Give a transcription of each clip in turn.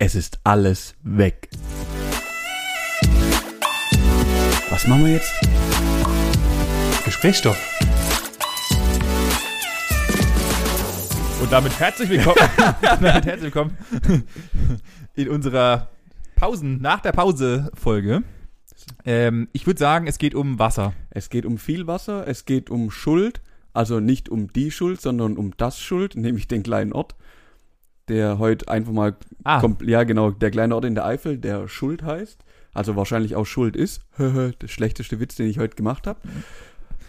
Es ist alles weg. Was machen wir jetzt? Gesprächsstoff. Und damit herzlich willkommen. damit herzlich willkommen in unserer Pausen, nach der Pause-Folge. Ähm, ich würde sagen, es geht um Wasser. Es geht um viel Wasser, es geht um Schuld, also nicht um die Schuld, sondern um das Schuld, nämlich den kleinen Ort, der heute einfach mal, Ah. kommt, ja genau, der kleine Ort in der Eifel, der Schuld heißt, also wahrscheinlich auch Schuld ist. der schlechteste Witz, den ich heute gemacht habe.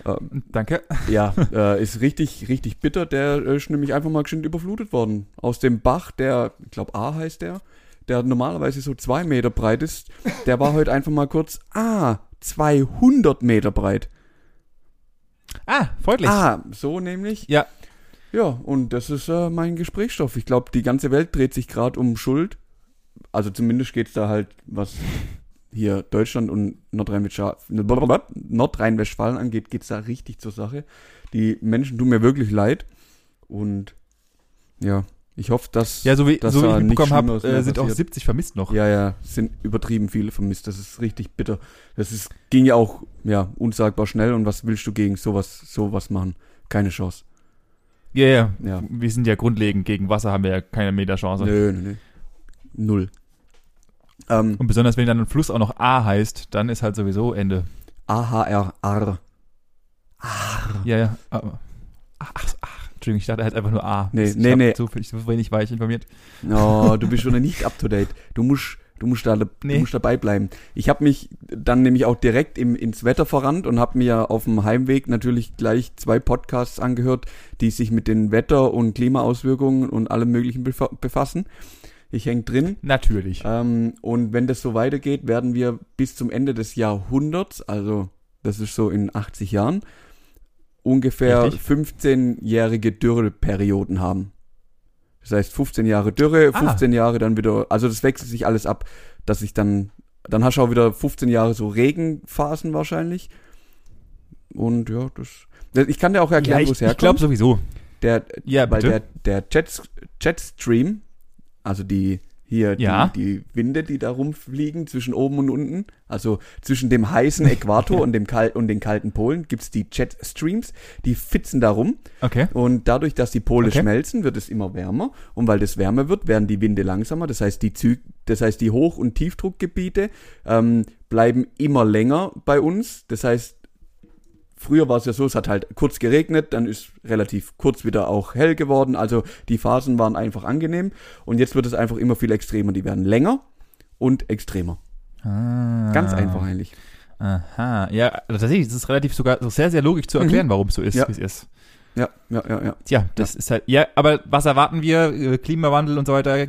Ähm, Danke. ja, äh, ist richtig, richtig bitter. Der äh, ist nämlich einfach mal geschwind überflutet worden. Aus dem Bach, der, ich glaube A heißt der, der normalerweise so zwei Meter breit ist, der war heute einfach mal kurz, ah, 200 Meter breit. Ah, freundlich. Ah, so nämlich. Ja. Ja, und das ist äh, mein Gesprächsstoff. Ich glaube, die ganze Welt dreht sich gerade um Schuld. Also zumindest geht's da halt, was hier Deutschland und Nordrhein-Westfalen Nordrhein-Westfalen angeht, geht's da richtig zur Sache. Die Menschen tun mir wirklich leid. Und ja, ich hoffe, dass. Ja, so wie, dass so wie ich mitbekommen habe, äh, sind auch passiert. 70 vermisst noch. Ja, ja, sind übertrieben viele vermisst. Das ist richtig bitter. Das ist, ging ja auch, ja, unsagbar schnell. Und was willst du gegen sowas, sowas machen? Keine Chance. Ja, ja. Ja. Wir sind ja grundlegend gegen Wasser, haben wir ja keine Meter Chance. Nö, nö, nö. Null. Ähm, Und besonders wenn dann ein Fluss auch noch A heißt, dann ist halt sowieso Ende. AHRR. Ja, ja. aber- Ach, ach, ach, Entschuldigung, ich dachte, er hat einfach nur A. Nee, ich nee, nee. So, viel- so wenig war ich informiert. Oh, du bist schon nicht up to date. Du musst, du musst da, Nee. du musst dabei bleiben. Ich habe mich dann nämlich auch direkt im, ins Wetter verrannt und habe mir auf dem Heimweg natürlich gleich zwei Podcasts angehört, die sich mit den Wetter- und Klimaauswirkungen und allem Möglichen befa befassen. Ich häng drin. Natürlich. Ähm, und wenn das so weitergeht, werden wir bis zum Ende des Jahrhunderts, also das ist so in 80 Jahren, ungefähr Richtig. 15-jährige Dürreperioden haben. Das heißt 15 Jahre Dürre, Ah. 15 Jahre dann wieder, also das wechselt sich alles ab, dass ich dann, dann hast du auch wieder 15 Jahre so Regenphasen wahrscheinlich. Und ja, das, das ich kann dir auch erklären, ja, wo es herkommt. ich glaube sowieso. Der, Ja, weil bitte. der, der Jet, Jetstream, also die hier Ja. die, die Winde, die da rumfliegen zwischen oben und unten, also zwischen dem heißen Äquator und dem kal und den kalten Polen gibt's die Jetstreams, die fitzen da rum Okay. und dadurch, dass die Pole Okay. schmelzen, wird es immer wärmer und weil das wärmer wird, werden die Winde langsamer, das heißt die Zü das heißt die Hoch- und Tiefdruckgebiete ähm, bleiben immer länger bei uns, das heißt Früher war es ja so, es hat halt kurz geregnet, dann ist relativ kurz wieder auch hell geworden. Also die Phasen waren einfach angenehm. Und jetzt wird es einfach immer viel extremer. Die werden länger und extremer. Ah. Ganz einfach eigentlich. Aha. Ja, also tatsächlich, es ist relativ sogar so sehr, sehr logisch zu erklären, warum es so ist, Mhm. Ja. wie es ist. Ja, ja, ja, ja. Tja, das ist halt, ja, aber was erwarten wir? Äh, Klimawandel und so weiter,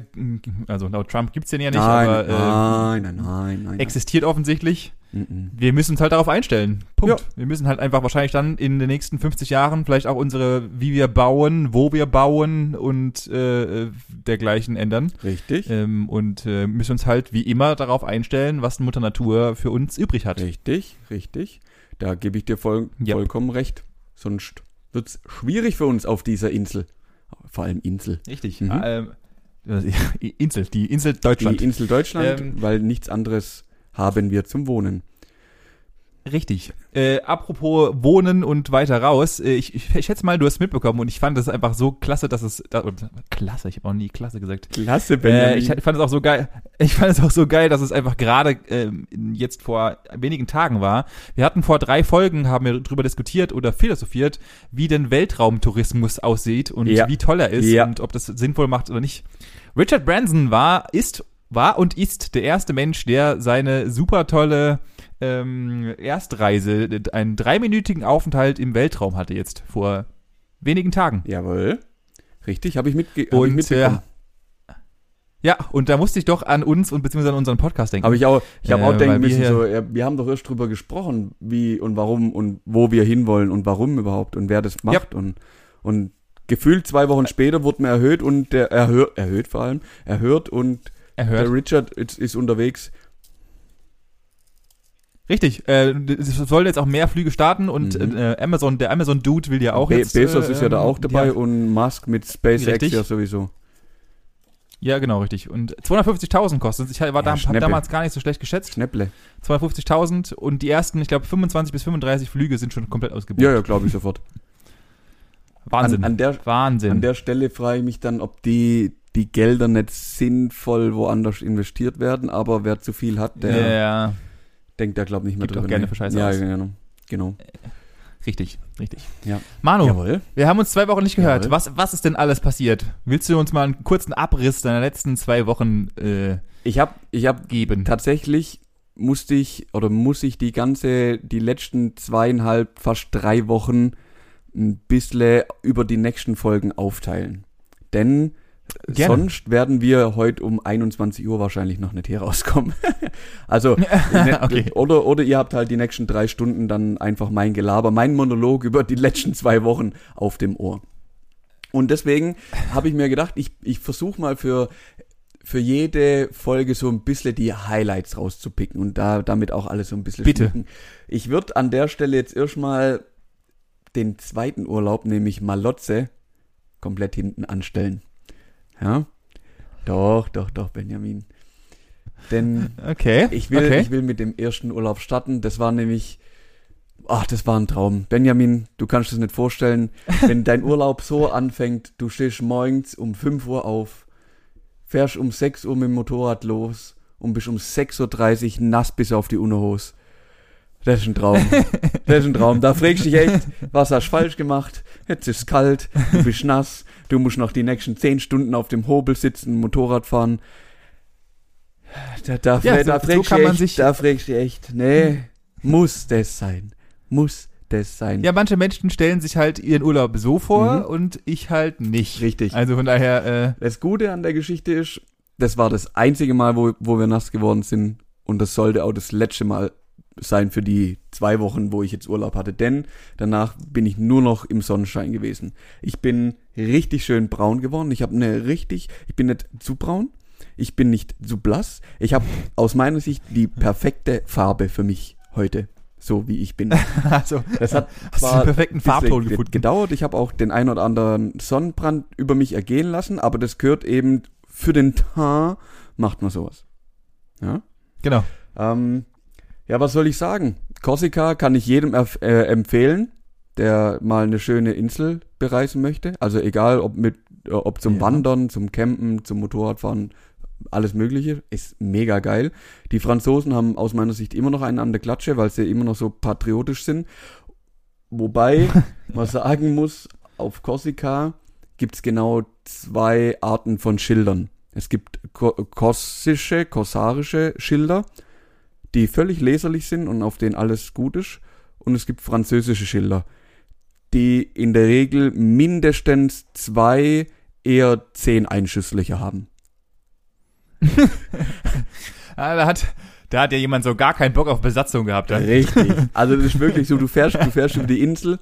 also laut Trump gibt's den ja nicht, nein, aber äh, nein, nein, nein, nein. existiert offensichtlich. nein. Wir müssen uns halt darauf einstellen. Punkt. Ja. Wir müssen halt einfach wahrscheinlich dann in den nächsten 50 Jahren vielleicht auch unsere, wie wir bauen, wo wir bauen und äh, äh, dergleichen ändern. Richtig, Ähm, und äh, müssen uns halt wie immer darauf einstellen, was Mutter Natur für uns übrig hat. richtig, richtig. Da gebe ich dir voll, Ja. vollkommen recht. Sonst wird's schwierig für uns auf dieser Insel. Vor allem Insel. Richtig. Mhm. Ähm, äh, Insel, die Insel Deutschland. Die Insel Deutschland, Ähm, weil nichts anderes haben wir zum Wohnen. Richtig. Äh, apropos Wohnen und weiter raus. Äh, ich, ich, schätze mal, du hast mitbekommen und ich fand es einfach so klasse, dass es. Da, klasse, ich habe auch nie klasse gesagt. Klasse, Äh, ich fand es auch so geil. Ich fand es auch so geil, dass es einfach gerade ähm, jetzt vor wenigen Tagen war. Wir hatten vor drei Folgen haben wir darüber diskutiert oder philosophiert, wie denn Weltraumtourismus aussieht und Ja. wie toll er ist Ja. und ob das sinnvoll macht oder nicht. Richard Branson war, ist, war und ist der erste Mensch, der seine super tolle ähm, Erstreise, einen dreiminütigen Aufenthalt im Weltraum hatte jetzt vor wenigen Tagen. Jawohl. Richtig, habe ich, mitge hab ich mitbekommen. äh, ja, und da musste ich doch an uns und beziehungsweise an unseren Podcast denken. Habe ich auch, ich habe Äh, auch denken wir müssen, hier- so, ja, wir haben doch erst drüber gesprochen, wie und warum und wo wir hinwollen und warum überhaupt und wer das macht und, und gefühlt zwei Wochen später wurde mir erhöht und der erhört, erhöht vor allem, erhört und er hört. der Richard ist, ist unterwegs. Richtig, äh, es sollen jetzt auch mehr Flüge starten und Mhm. äh, Amazon, der Amazon Dude will ja auch Be jetzt. Bezos äh, ist ja da auch ähm, dabei ja, und Musk mit SpaceX Richtig. ja sowieso. Ja, genau, richtig. Und 250.000 kostet. Ich war da, hab Schnäppe. damals gar nicht so schlecht geschätzt. Schnäpple. 250.000 und die ersten, ich glaube, 25 bis 35 Flüge sind schon komplett ausgebucht. Ja, ja, glaube ich sofort. Wahnsinn. An, an, der, Wahnsinn. an der Stelle frage ich mich dann, ob die, die Gelder nicht sinnvoll woanders investiert werden, aber wer zu viel hat, der ja, denkt da, glaube ich, nicht mehr Gibt auch drüber. gerne nach. für Scheiße Ja, aus. genau. Genau. richtig, richtig. Ja. Manu, Jawohl. wir haben uns zwei Wochen nicht gehört. Jawohl. Was, was ist denn alles passiert? Willst du uns mal einen kurzen Abriss deiner letzten zwei Wochen äh, Ich habe ich hab geben? tatsächlich musste ich oder muss ich die ganze, die letzten zweieinhalb, fast drei Wochen ein bisschen über die nächsten Folgen aufteilen. Denn Gerne. sonst werden wir heute um 21 Uhr wahrscheinlich noch nicht hier rauskommen. also, ne- Okay. oder, oder ihr habt halt die nächsten drei Stunden dann einfach mein Gelaber, mein Monolog über die letzten zwei Wochen auf dem Ohr. Und deswegen habe ich mir gedacht, ich, ich versuche mal für, für jede Folge so ein bisschen die Highlights rauszupicken und da damit auch alles so ein bisschen Bitte. schmücken. Ich würde an der Stelle jetzt erstmal den zweiten Urlaub, nämlich Malotze, komplett hinten anstellen. Ja? Doch, doch, doch, Benjamin. Denn Okay. ich will, okay. ich will mit dem ersten Urlaub starten. Das war nämlich, ach, das war ein Traum. Benjamin, du kannst es nicht vorstellen, wenn dein Urlaub so anfängt, du stehst morgens um 5 Uhr auf, fährst um 6 Uhr mit dem Motorrad los und bist um 6.30 Uhr nass bis auf die Unterhose. Das ist ein Traum. Das ist ein Traum. Da fragst du dich echt, was hast du falsch gemacht? Jetzt ist es kalt, du bist nass, du musst noch die nächsten 10 Stunden auf dem Hobel sitzen, Motorrad fahren. Da, da, Ja, fra- so- da so kann man echt, sich- da fragst du echt, nee, muss das sein? Muss das sein? Ja, manche Menschen stellen sich halt ihren Urlaub so vor Mhm. und ich halt nicht. Richtig. Also von daher, äh, Das Gute an der Geschichte ist, das war das einzige Mal, wo, wo wir nass geworden sind und das sollte auch das letzte Mal sein für die zwei Wochen, wo ich jetzt Urlaub hatte, denn danach bin ich nur noch im Sonnenschein gewesen. Ich bin richtig schön braun geworden. Ich habe eine richtig, ich bin nicht zu braun, ich bin nicht zu blass. Ich habe aus meiner Sicht die perfekte Farbe für mich heute, so wie ich bin. also, Das hat hast zwar perfekten Farbton ge- gefunden. gedauert. Ich habe auch den ein oder anderen Sonnenbrand über mich ergehen lassen, aber das gehört eben für den Teint, macht man sowas. Ja, Genau. ähm, ja was soll ich sagen? Korsika kann ich jedem äh, empfehlen, der mal eine schöne Insel bereisen möchte. Also egal, ob mit, äh, ob zum Ja. Wandern, zum Campen, zum Motorradfahren, alles Mögliche, ist mega geil. Die Franzosen haben aus meiner Sicht immer noch einen an der Klatsche, weil sie immer noch so patriotisch sind. Wobei man sagen muss, auf Korsika gibt's genau zwei Arten von Schildern. Es gibt ko korsische, korsarische Schilder, die völlig leserlich sind und auf denen alles gut ist. Und es gibt französische Schilder, die in der Regel mindestens zwei, eher zehn Einschusslöcher haben. Ah, da hat, da hat ja jemand so gar keinen Bock auf Besatzung gehabt. Dann. Richtig. Also das ist wirklich so, du fährst, du fährst über die Insel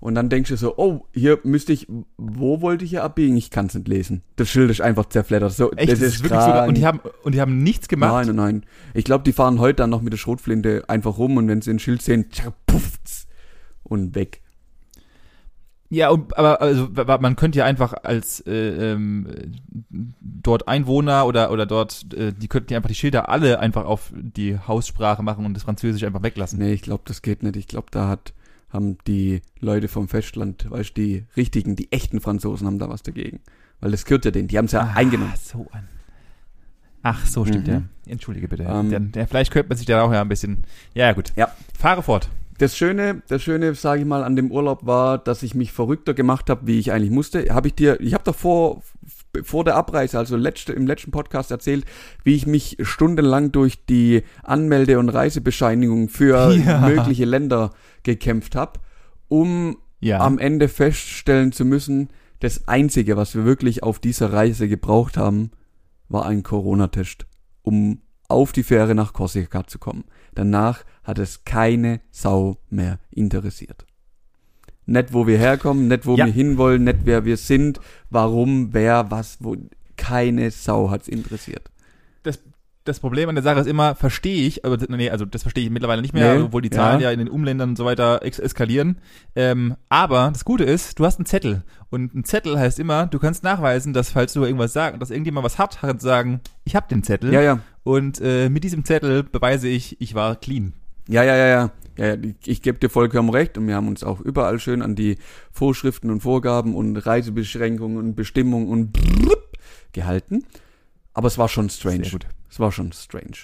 und dann denkst du so, oh, hier müsste ich, wo wollte ich hier abbiegen? Ich kann es nicht lesen. Das Schild ist einfach zerfleddert. So, Echt, das ist wirklich so. Und die haben, und die haben nichts gemacht. Nein, nein, nein. Ich glaube, die fahren heute dann noch mit der Schrotflinte einfach rum und wenn sie ein Schild sehen, tschak, pufft's und weg. Ja, und, aber also, man könnte ja einfach als äh, ähm, dort Einwohner oder oder dort, äh, die könnten ja einfach die Schilder alle einfach auf die Haussprache machen und das Französisch einfach weglassen. Nee, ich glaube, das geht nicht. Ich glaube, da hat, haben die Leute vom Festland, weißt du, die richtigen, die echten Franzosen haben da was dagegen. Weil das gehört ja denen, die haben es ja Ah, eingenommen. So an. Ach, so stimmt Mhm. ja. Entschuldige bitte. Ähm, der, der, vielleicht könnte man sich da auch ja ein bisschen. Ja, gut. Ja. Fahre fort. Das Schöne, das Schöne, sage ich mal, an dem Urlaub war, dass ich mich verrückter gemacht habe, wie ich eigentlich musste. Habe ich dir, ich habe doch vor, vor der Abreise, also letzte, im letzten Podcast erzählt, wie ich mich stundenlang durch die Anmelde- und Reisebescheinigung für Ja. mögliche Länder gekämpft habe, um Ja. am Ende feststellen zu müssen, das Einzige, was wir wirklich auf dieser Reise gebraucht haben, war ein Corona-Test, um auf die Fähre nach Korsika zu kommen. Danach hat es keine Sau mehr interessiert. Nicht, wo wir herkommen, nicht, wo Ja. wir hinwollen, nicht, wer wir sind, warum, wer, was, wo. Keine Sau hat's interessiert. das Problem an der Sache ist immer, verstehe ich, aber nee, also das verstehe ich mittlerweile nicht mehr, Nee, obwohl die Zahlen ja. ja. in den Umländern und so weiter ex eskalieren. Ähm, aber das Gute ist, du hast einen Zettel. Und ein Zettel heißt immer, du kannst nachweisen, dass falls du irgendwas sagst, dass irgendjemand was hat, kannst du sagen, ich habe den Zettel. Ja, ja. Und äh, mit diesem Zettel beweise ich, ich war clean. Ja, ja, ja, ja. Ja, ich, gebe dir vollkommen recht und wir haben uns auch überall schön an die Vorschriften und Vorgaben und Reisebeschränkungen und Bestimmungen und blub gehalten. Aber es war schon strange. Es war schon strange.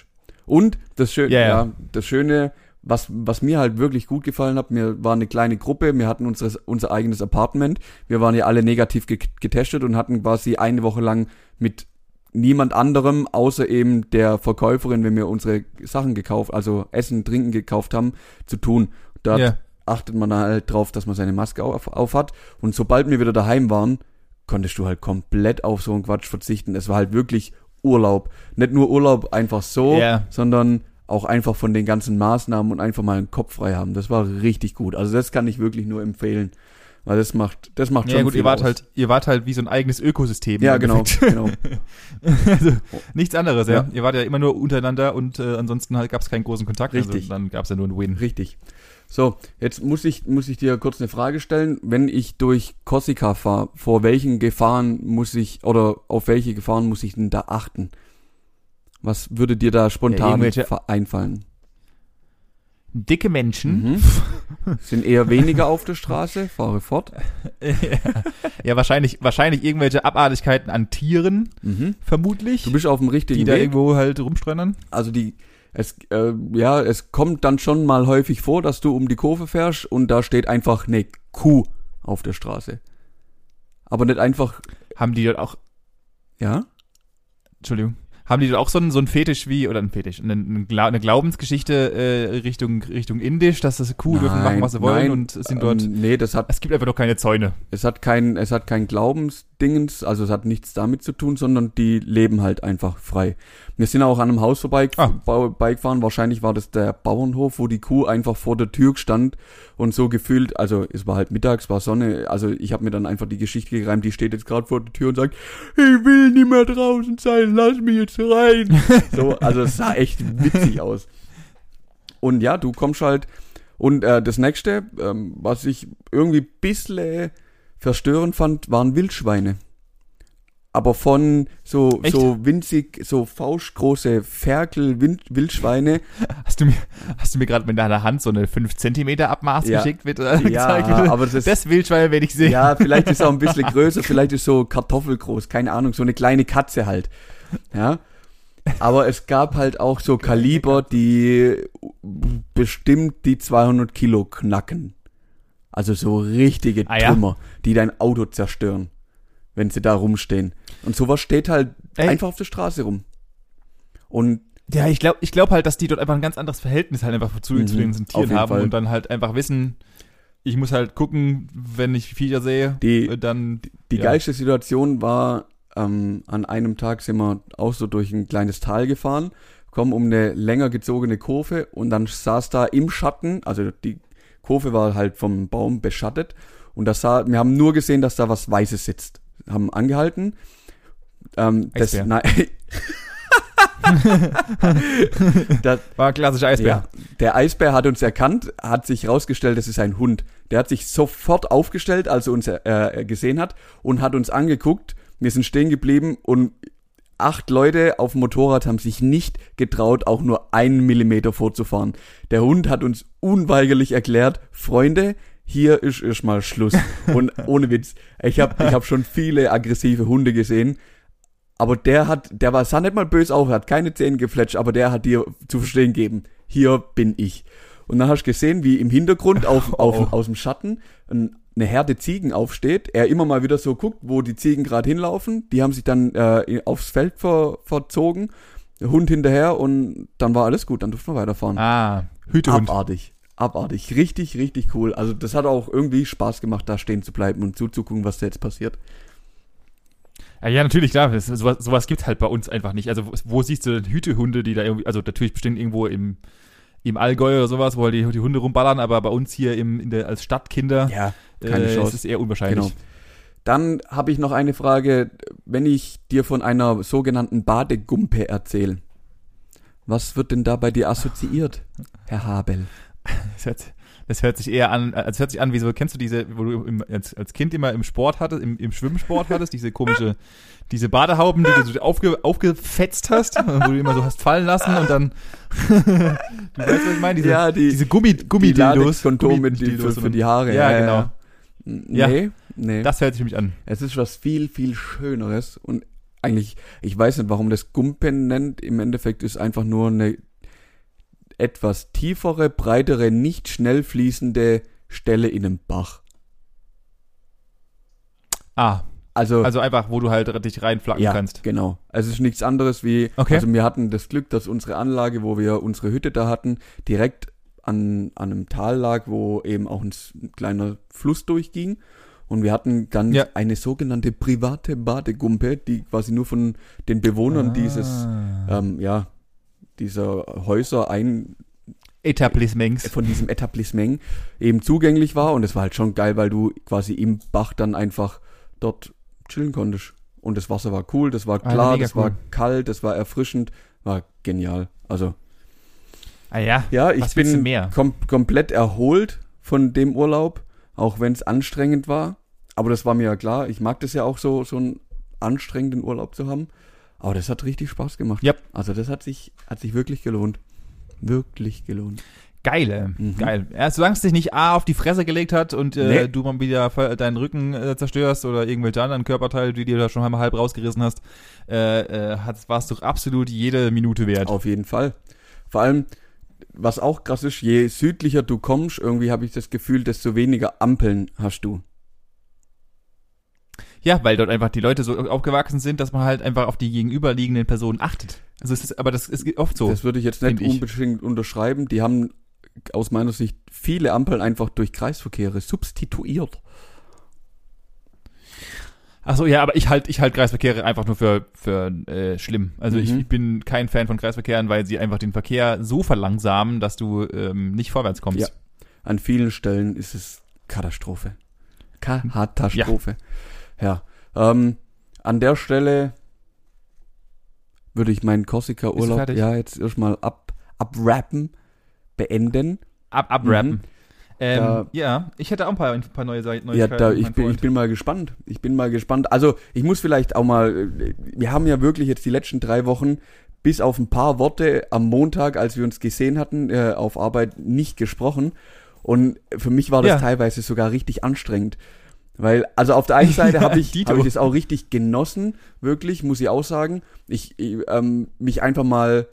Und das Schöne, Ja, ja, das Schöne, was, was mir halt wirklich gut gefallen hat, wir waren eine kleine Gruppe, wir hatten unseres, unser eigenes Apartment, wir waren ja alle negativ ge getestet und hatten quasi eine Woche lang mit niemand anderem, außer eben der Verkäuferin, wenn wir unsere Sachen gekauft, also Essen, Trinken gekauft haben, zu tun. Da Ja. achtet man halt drauf, dass man seine Maske auf, auf hat. Und sobald wir wieder daheim waren, konntest du halt komplett auf so einen Quatsch verzichten. Es war halt wirklich Urlaub. Nicht nur Urlaub einfach so, Ja. sondern auch einfach von den ganzen Maßnahmen und einfach mal einen Kopf frei haben. Das war richtig gut. Also das kann ich wirklich nur empfehlen. Weil das macht, das macht Ja schon gut, viel ihr wart aus. halt, ihr wart halt wie so ein eigenes Ökosystem. Ja, genau, genau. also, nichts anderes, ja. Ja. Ihr wart ja immer nur untereinander und äh, ansonsten halt, gab es keinen großen Kontakt. Richtig. Also, dann gab es ja nur einen Win. Richtig. So, jetzt muss ich, muss ich dir kurz eine Frage stellen. Wenn ich durch Korsika fahre, vor welchen Gefahren muss ich, oder auf welche Gefahren muss ich denn da achten? Was würde dir da spontan fa- einfallen? Dicke Menschen. Mhm. Sind eher weniger auf der Straße, fahre fort. ja, wahrscheinlich, wahrscheinlich irgendwelche Abartigkeiten an Tieren, Mhm. vermutlich. Du bist auf dem die richtigen da Weg. irgendwo halt rumstreunern. Also die, es, äh, ja, es kommt dann schon mal häufig vor, dass du um die Kurve fährst und da steht einfach eine Kuh auf der Straße. Aber nicht einfach, Haben die dort auch, ja? Entschuldigung, haben die auch so einen, so einen Fetisch wie, oder einen Fetisch, eine, eine Gla- eine Glaubensgeschichte äh, Richtung, Richtung Indisch, dass das Kuh dürfen machen, was sie wollen nein, und sind dort, Ähm, nee, das hat es gibt einfach noch keine Zäune. Es hat kein, es hat kein Glaubensdingens, also es hat nichts damit zu tun, sondern die leben halt einfach frei. Wir sind auch an einem Haus vorbei Ah. vorbeigefahren. Wahrscheinlich war das der Bauernhof, wo die Kuh einfach vor der Tür stand und so gefühlt, also es war halt mittags, war Sonne, also ich habe mir dann einfach die Geschichte gereimt, die steht jetzt gerade vor der Tür und sagt, ich will nicht mehr draußen sein, lass mich jetzt rein. so, also es sah echt witzig aus. Und ja, du kommst halt und äh, das nächste, ähm, was ich irgendwie bissle verstörend fand, waren Wildschweine. Aber von so, Echt? so winzig, so faustgroße Ferkel, Wind, Wildschweine. Hast du mir, hast du mir gerade mit deiner Hand so eine 5 Zentimeter Abmaß Ja. geschickt mit, äh, Ja, gezeigt? aber das- das Wildschwein werde ich sehen. Ja, vielleicht ist er auch ein bisschen größer, vielleicht ist so kartoffelgroß, keine Ahnung, so eine kleine Katze halt. Ja. Aber es gab halt auch so Kaliber, die bestimmt die 200 Kilo knacken. Also so richtige Ah, ja? Trümmer, die dein Auto zerstören, wenn sie da rumstehen. Und sowas steht halt Ey. einfach auf der Straße rum. Und Ja, ich glaube ich glaub halt, dass die dort einfach ein ganz anderes Verhältnis halt einfach zu, Mhm, zu den Tieren haben Fall. und dann halt einfach wissen, ich muss halt gucken, wenn ich Viecher sehe, Die- äh, dann Die ja. geilste Situation war, ähm, an einem Tag sind wir auch so durch ein kleines Tal gefahren, kommen um eine länger gezogene Kurve und dann saß da im Schatten, also die Kurve war halt vom Baum beschattet und das sah, wir haben nur gesehen, dass da was Weißes sitzt. Haben angehalten. Ähm, das, nein, das, war ein klassischer Eisbär. ja, der Eisbär hat uns erkannt, hat sich rausgestellt, das ist ein Hund. Der hat sich sofort aufgestellt, als er uns äh, gesehen hat und hat uns angeguckt. Wir sind stehen geblieben und acht Leute auf dem Motorrad haben sich nicht getraut, auch nur einen Millimeter vorzufahren. Der Hund hat uns unweigerlich erklärt, Freunde, hier ist erstmal Schluss. Und ohne Witz, ich habe ich hab schon viele aggressive Hunde gesehen, aber der hat, der war, sah nicht mal böse auf, hat keine Zähne gefletscht, aber der hat dir zu verstehen gegeben, hier bin ich. Und dann hast du gesehen, wie im Hintergrund auf, auf, Oh. aus dem Schatten ein, eine Herde Ziegen aufsteht. Er immer mal wieder so guckt, wo die Ziegen gerade hinlaufen. Die haben sich dann äh, aufs Feld ver, verzogen. Der Hund hinterher und dann war alles gut, dann durften wir weiterfahren. Ah, Hütehund. Abartig. Abartig. Richtig, richtig cool. Also das hat auch irgendwie Spaß gemacht, da stehen zu bleiben und zuzugucken, was da jetzt passiert. Ja, ja, natürlich, klar. Das, sowas, sowas gibt's halt bei uns einfach nicht. Also, wo, wo siehst du denn Hütehunde, die da irgendwie, also natürlich bestimmt irgendwo im, im Allgäu oder sowas, wo halt die, die Hunde rumballern, aber bei uns hier im, der, als Stadtkinder Ja, keine äh, Chance. ist es eher unwahrscheinlich. Genau. Dann habe ich noch eine Frage, wenn ich dir von einer sogenannten Badegumpe erzähle. Was wird denn da bei dir assoziiert, Herr Habel? Das hört, das hört sich eher an, als hört sich an, wie so, kennst du diese, wo du im, als, als Kind immer im Sport hattest, im, im Schwimmsport hattest, diese komische, diese Badehauben, die du so aufge, aufgefetzt hast, wo du immer so hast fallen lassen und dann, du weißt, was ich meine? Diese, Ja, die- diese Gummi, Gummidildos. Die für, Gummidildos für und- die Haare. Ja, genau. Ja. Nee, nee. Das hört sich nämlich an. Es ist was viel, viel Schöneres und eigentlich, ich weiß nicht, warum das Gumpen nennt. Im Endeffekt ist einfach nur eine etwas tiefere, breitere, nicht schnell fließende Stelle in einem Bach. Ah, Also, also einfach, wo du halt dich reinflacken ja, kannst. genau. Es ist nichts anderes wie, Okay. also wir hatten das Glück, dass unsere Anlage, wo wir unsere Hütte da hatten, direkt an, an einem Tal lag, wo eben auch ein, kleiner Fluss durchging. Und wir hatten dann Ja. eine sogenannte private Badegumpe, die quasi nur von den Bewohnern dieses, Ah. ähm, ja, dieser Häuser ein, Etablissements. von diesem Etablissement eben zugänglich war. Und es war halt schon geil, weil du quasi im Bach dann einfach dort chillen konntest. Und das Wasser war cool, das war Ah, klar, mega das war cool. kalt, das war erfrischend, war genial. Also, Ah ja, ja, ich bin mehr? Kom komplett erholt von dem Urlaub, auch wenn es anstrengend war. Aber das war mir ja klar. Ich mag das ja auch so, so einen anstrengenden Urlaub zu haben. Aber das hat richtig Spaß gemacht. Yep. Also das hat sich, hat sich wirklich gelohnt. Wirklich gelohnt. geile, Mhm. geil. Erst solange es dich nicht A auf die Fresse gelegt hat und äh, Nee. du mal wieder deinen Rücken äh, zerstörst oder irgendwelche anderen Körperteile, die dir da schon einmal halb rausgerissen hast, äh, äh, warst du absolut jede Minute wert. Auf jeden Fall. Vor allem, was auch krass ist, je südlicher du kommst, irgendwie habe ich das Gefühl, desto weniger Ampeln hast du. Ja, weil dort einfach die Leute so aufgewachsen sind, dass man halt einfach auf die gegenüberliegenden Personen achtet. Also es ist, aber das ist oft so. Das würde ich jetzt nicht ich. unbedingt unterschreiben. Die haben aus meiner Sicht viele Ampeln einfach durch Kreisverkehre substituiert. Achso, ja, aber ich halt, ich halt Kreisverkehre einfach nur für, für äh, schlimm. Also ich, Mhm. ich bin kein Fan von Kreisverkehren, weil sie einfach den Verkehr so verlangsamen, dass du ähm, nicht vorwärts kommst. Ja. An vielen Stellen ist es Katastrophe. Katastrophe. Ja. Ähm, an der Stelle würde ich meinen Korsika-Urlaub ja jetzt erstmal ab, abrappen, beenden. Ab, abrappen. Mhm. Ähm, Da- ja, ich hätte auch ein paar, ein paar neue Seiten. Ja, da, ich, bin, ich bin mal gespannt. Ich bin mal gespannt. Also, ich muss vielleicht auch mal, äh, wir haben ja wirklich jetzt die letzten drei Wochen bis auf ein paar Worte am Montag, als wir uns gesehen hatten, äh, auf Arbeit nicht gesprochen. Und für mich war das Ja. teilweise sogar richtig anstrengend. Weil, also auf der einen Seite habe ich, hab ich das auch richtig genossen, wirklich, muss ich auch sagen. Ich, ich ähm, mich einfach mal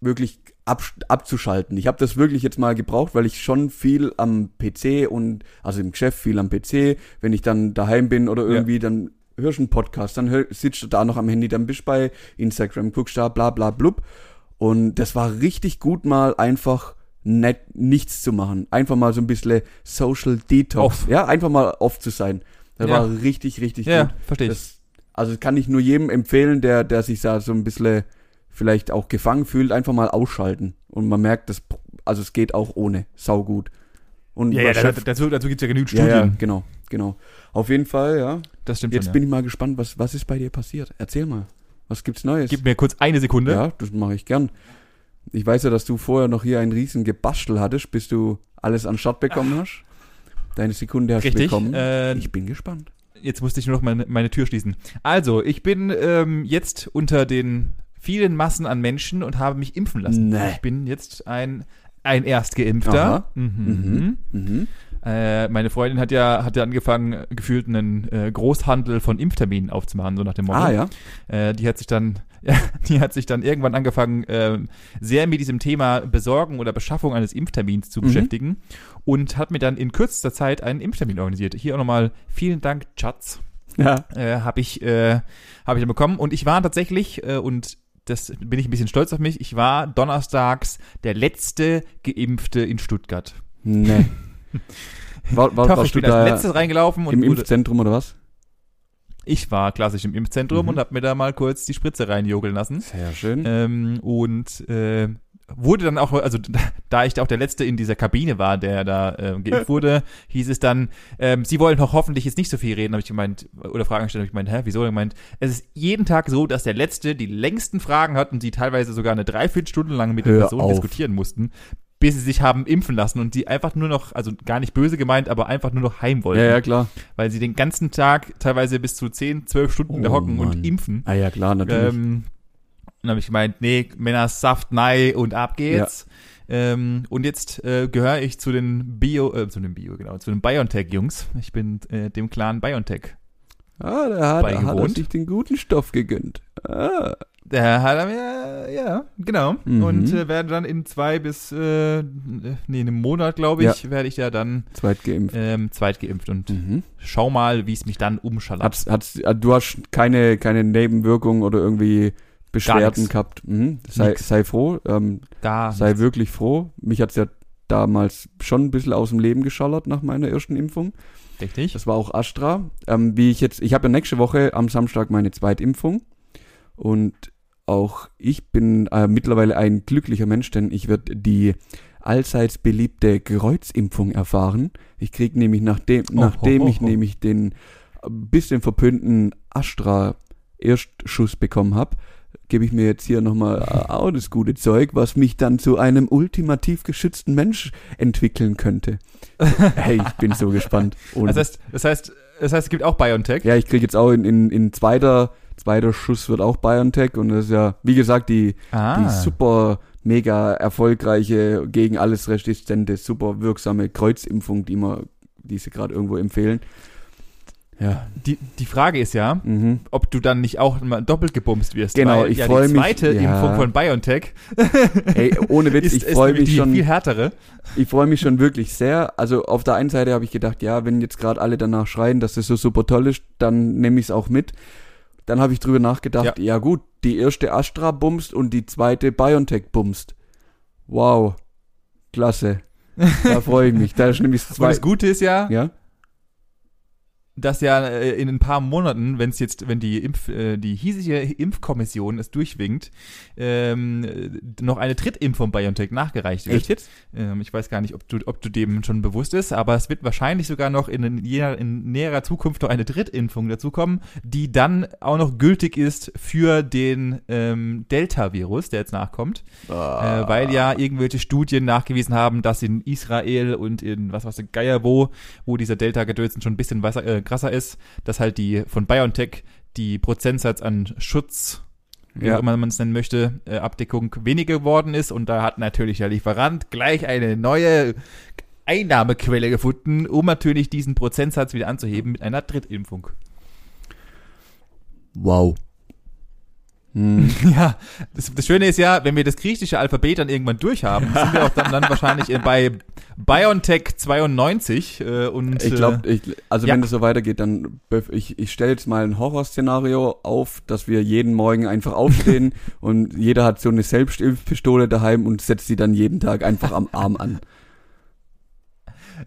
wirklich ab, abzuschalten. Ich habe das wirklich jetzt mal gebraucht, weil ich schon viel am PC und also im Geschäft viel am PC, wenn ich dann daheim bin oder irgendwie, dann hörst du einen Podcast, dann hör, sitzt du da noch am Handy, dann bist du bei Instagram, guckst da, bla bla blub. Und das war richtig gut mal einfach net, nichts zu machen. Einfach mal so ein bisschen Social Detox. Off. Ja, einfach mal off zu sein. Das Ja. war richtig, richtig Ja, gut. verstehe ich. Das, also kann ich nur jedem empfehlen, der, der sich da so ein bisschen vielleicht auch gefangen fühlt, einfach mal ausschalten. Und man merkt, das, also es geht auch ohne. Sau gut. Und Ja, ja, dazu, dazu gibt es ja genügend ja, Studien. ja, genau, genau. Auf jeden Fall, ja. Das stimmt Jetzt schon, bin ich mal gespannt, was, was ist bei dir passiert? Erzähl mal. Was gibt's Neues? ja. Gib mir kurz eine Sekunde. ja, das mache ich gern. Ich weiß ja, dass du vorher noch hier ein riesen Gebastel hattest, bis du alles an Start bekommen hast. Deine Sekunde hast du bekommen. Äh, ich bin gespannt. jetzt musste ich nur noch meine, meine Tür schließen. Also, ich bin ähm, jetzt unter den vielen Massen an Menschen und habe mich impfen lassen. Nee. Ich bin jetzt ein, ein Erstgeimpfter. Aha. Mhm. Mhm. Mhm. Äh, meine Freundin hat ja, hat ja angefangen, gefühlt einen äh, Großhandel von Impfterminen aufzumachen, so nach dem Motto. Ah ja. Äh, die hat sich dann, ja, die hat sich dann irgendwann angefangen, ähm, sehr mit diesem Thema Besorgen oder Beschaffung eines Impftermins zu Mhm. beschäftigen und hat mir dann in kürzester Zeit einen Impftermin organisiert. Hier auch nochmal vielen Dank, Schatz. Ja. Äh, habe ich, äh, habe ich dann bekommen und ich war tatsächlich äh, und das bin ich ein bisschen stolz auf mich. Ich war donnerstags der letzte Geimpfte in Stuttgart. Nee. War, war, Doch, warst ich du bin als da letztes reingelaufen und im wurde, Impfzentrum oder was? ich war klassisch im Impfzentrum Mhm. und habe mir da mal kurz die Spritze reinjogeln lassen. Sehr schön. Ähm, und äh, wurde dann auch, also da ich auch der Letzte in dieser Kabine war, der da äh, geimpft wurde, hieß es dann, ähm, Sie wollen doch hoffentlich jetzt nicht so viel reden, habe ich gemeint, oder Fragen gestellt, habe ich gemeint, hä, wieso? gemeint, es ist jeden Tag so, dass der Letzte die längsten Fragen hat und sie teilweise sogar eine Dreiviertelstunde lang mit der Hör Person auf. diskutieren mussten, bis sie sich haben impfen lassen und die einfach nur noch, also gar nicht böse gemeint, aber einfach nur noch heim wollten, Ja, ja, klar. weil sie den ganzen Tag teilweise bis zu 10, 12 Stunden da Oh, hocken und Mann. impfen. Ah ja, klar, natürlich. Ähm, dann habe ich gemeint, nee, Männer Saft, nei und ab geht's. Ähm, und jetzt äh, gehöre ich zu den Bio, äh, zu den Bio, genau, zu den BioNTech-Jungs. Ich bin äh, dem Clan BioNTech. Ah, da hat, hat er sich den guten Stoff gegönnt. Ah. Der hat er mir, ja, genau. Mhm. Und äh, werde dann in zwei bis, äh, nee, in einem Monat, glaube ich, werde ich ja dann Zweitgeimpft. ähm, zweitgeimpft und Mhm. schau mal, wie es mich dann umschallert. Hat's, ah, du hast keine, keine Nebenwirkungen oder irgendwie Beschwerden nix. gehabt. Mhm. Sei, Nix. sei froh, ähm, Gar sei nichts. wirklich froh. Mich hat's ja damals schon ein bisschen aus dem Leben geschallert nach meiner ersten Impfung. Richtig. Das war auch Astra. Ähm, wie ich jetzt, ich habe ja nächste Woche am Samstag meine Zweitimpfung und auch ich bin äh, mittlerweile ein glücklicher Mensch, denn ich werde die allseits beliebte Kreuzimpfung erfahren. Ich krieg nämlich nachdem, Oh, nachdem ho, ho, ich nämlich den bisschen verpönten Astra Erstschuss bekommen habe, gebe ich mir jetzt hier nochmal äh, auch das gute Zeug, was mich dann zu einem ultimativ geschützten Mensch entwickeln könnte. hey, ich bin so gespannt. Und Das heißt, das heißt, das heißt, es gibt auch BioNTech. ja, ich krieg jetzt auch in, in, in zweiter, zweiter Schuss wird auch BioNTech und das ist ja, wie gesagt, die, Ah. die super mega erfolgreiche, gegen alles resistente, super wirksame Kreuzimpfung, die man, die sie gerade irgendwo empfehlen. Ja. Die, die Frage ist ja, Mhm. ob du dann nicht auch mal doppelt gebumst wirst. Genau, weil ich ja freu die mich- zweite ja. Impfung von BioNTech Ey, ohne Witz, ist, ich freue mich die schon. viel härtere. Ich freue mich schon wirklich sehr. Also auf der einen Seite habe ich gedacht, ja, wenn jetzt gerade alle danach schreien, dass das so super toll ist, dann nehme ich es auch mit. Dann habe ich drüber nachgedacht, ja. gut, die erste Astra bumst und die zweite BioNTech bumst. Wow. Klasse. Da freue ich mich. Da ist nämlich Und zwei. das Gute ist ja, Ja? Dass ja äh, in ein paar Monaten, wenn es jetzt, wenn die Impf, äh, die hiesige Impfkommission es durchwinkt, ähm, äh, noch eine Drittimpfung BioNTech nachgereicht wird. Echt jetzt? Ähm, ich weiß gar nicht, ob du, ob du dem schon bewusst ist, aber es wird wahrscheinlich sogar noch in, jener, in näherer Zukunft noch eine Drittimpfung dazukommen, die dann auch noch gültig ist für den ähm, Delta-Virus, der jetzt nachkommt. Ah. Äh, weil ja irgendwelche Studien nachgewiesen haben, dass in Israel und in was weiß ich, Geier wo, wo dieser Delta-Gedönsen schon ein bisschen wasser, äh, krasser ist, dass halt die von BioNTech die Prozentsatz an Schutz, wie Ja. auch immer man es nennen möchte, äh, Abdeckung weniger geworden ist und da hat natürlich der Lieferant gleich eine neue Einnahmequelle gefunden, um natürlich diesen Prozentsatz wieder anzuheben mit einer Drittimpfung. Wow. Hm. Ja, das, das Schöne ist ja, wenn wir das griechische Alphabet dann irgendwann durchhaben, sind wir auch dann, dann wahrscheinlich in- bei BioNTech 92 äh, und Ich glaube, ich, also ja. wenn das so weitergeht, dann ich, ich stelle jetzt mal ein Horrorszenario auf, dass wir jeden Morgen einfach aufstehen und jeder hat so eine Selbstimpfpistole daheim und setzt sie dann jeden Tag einfach am Arm an.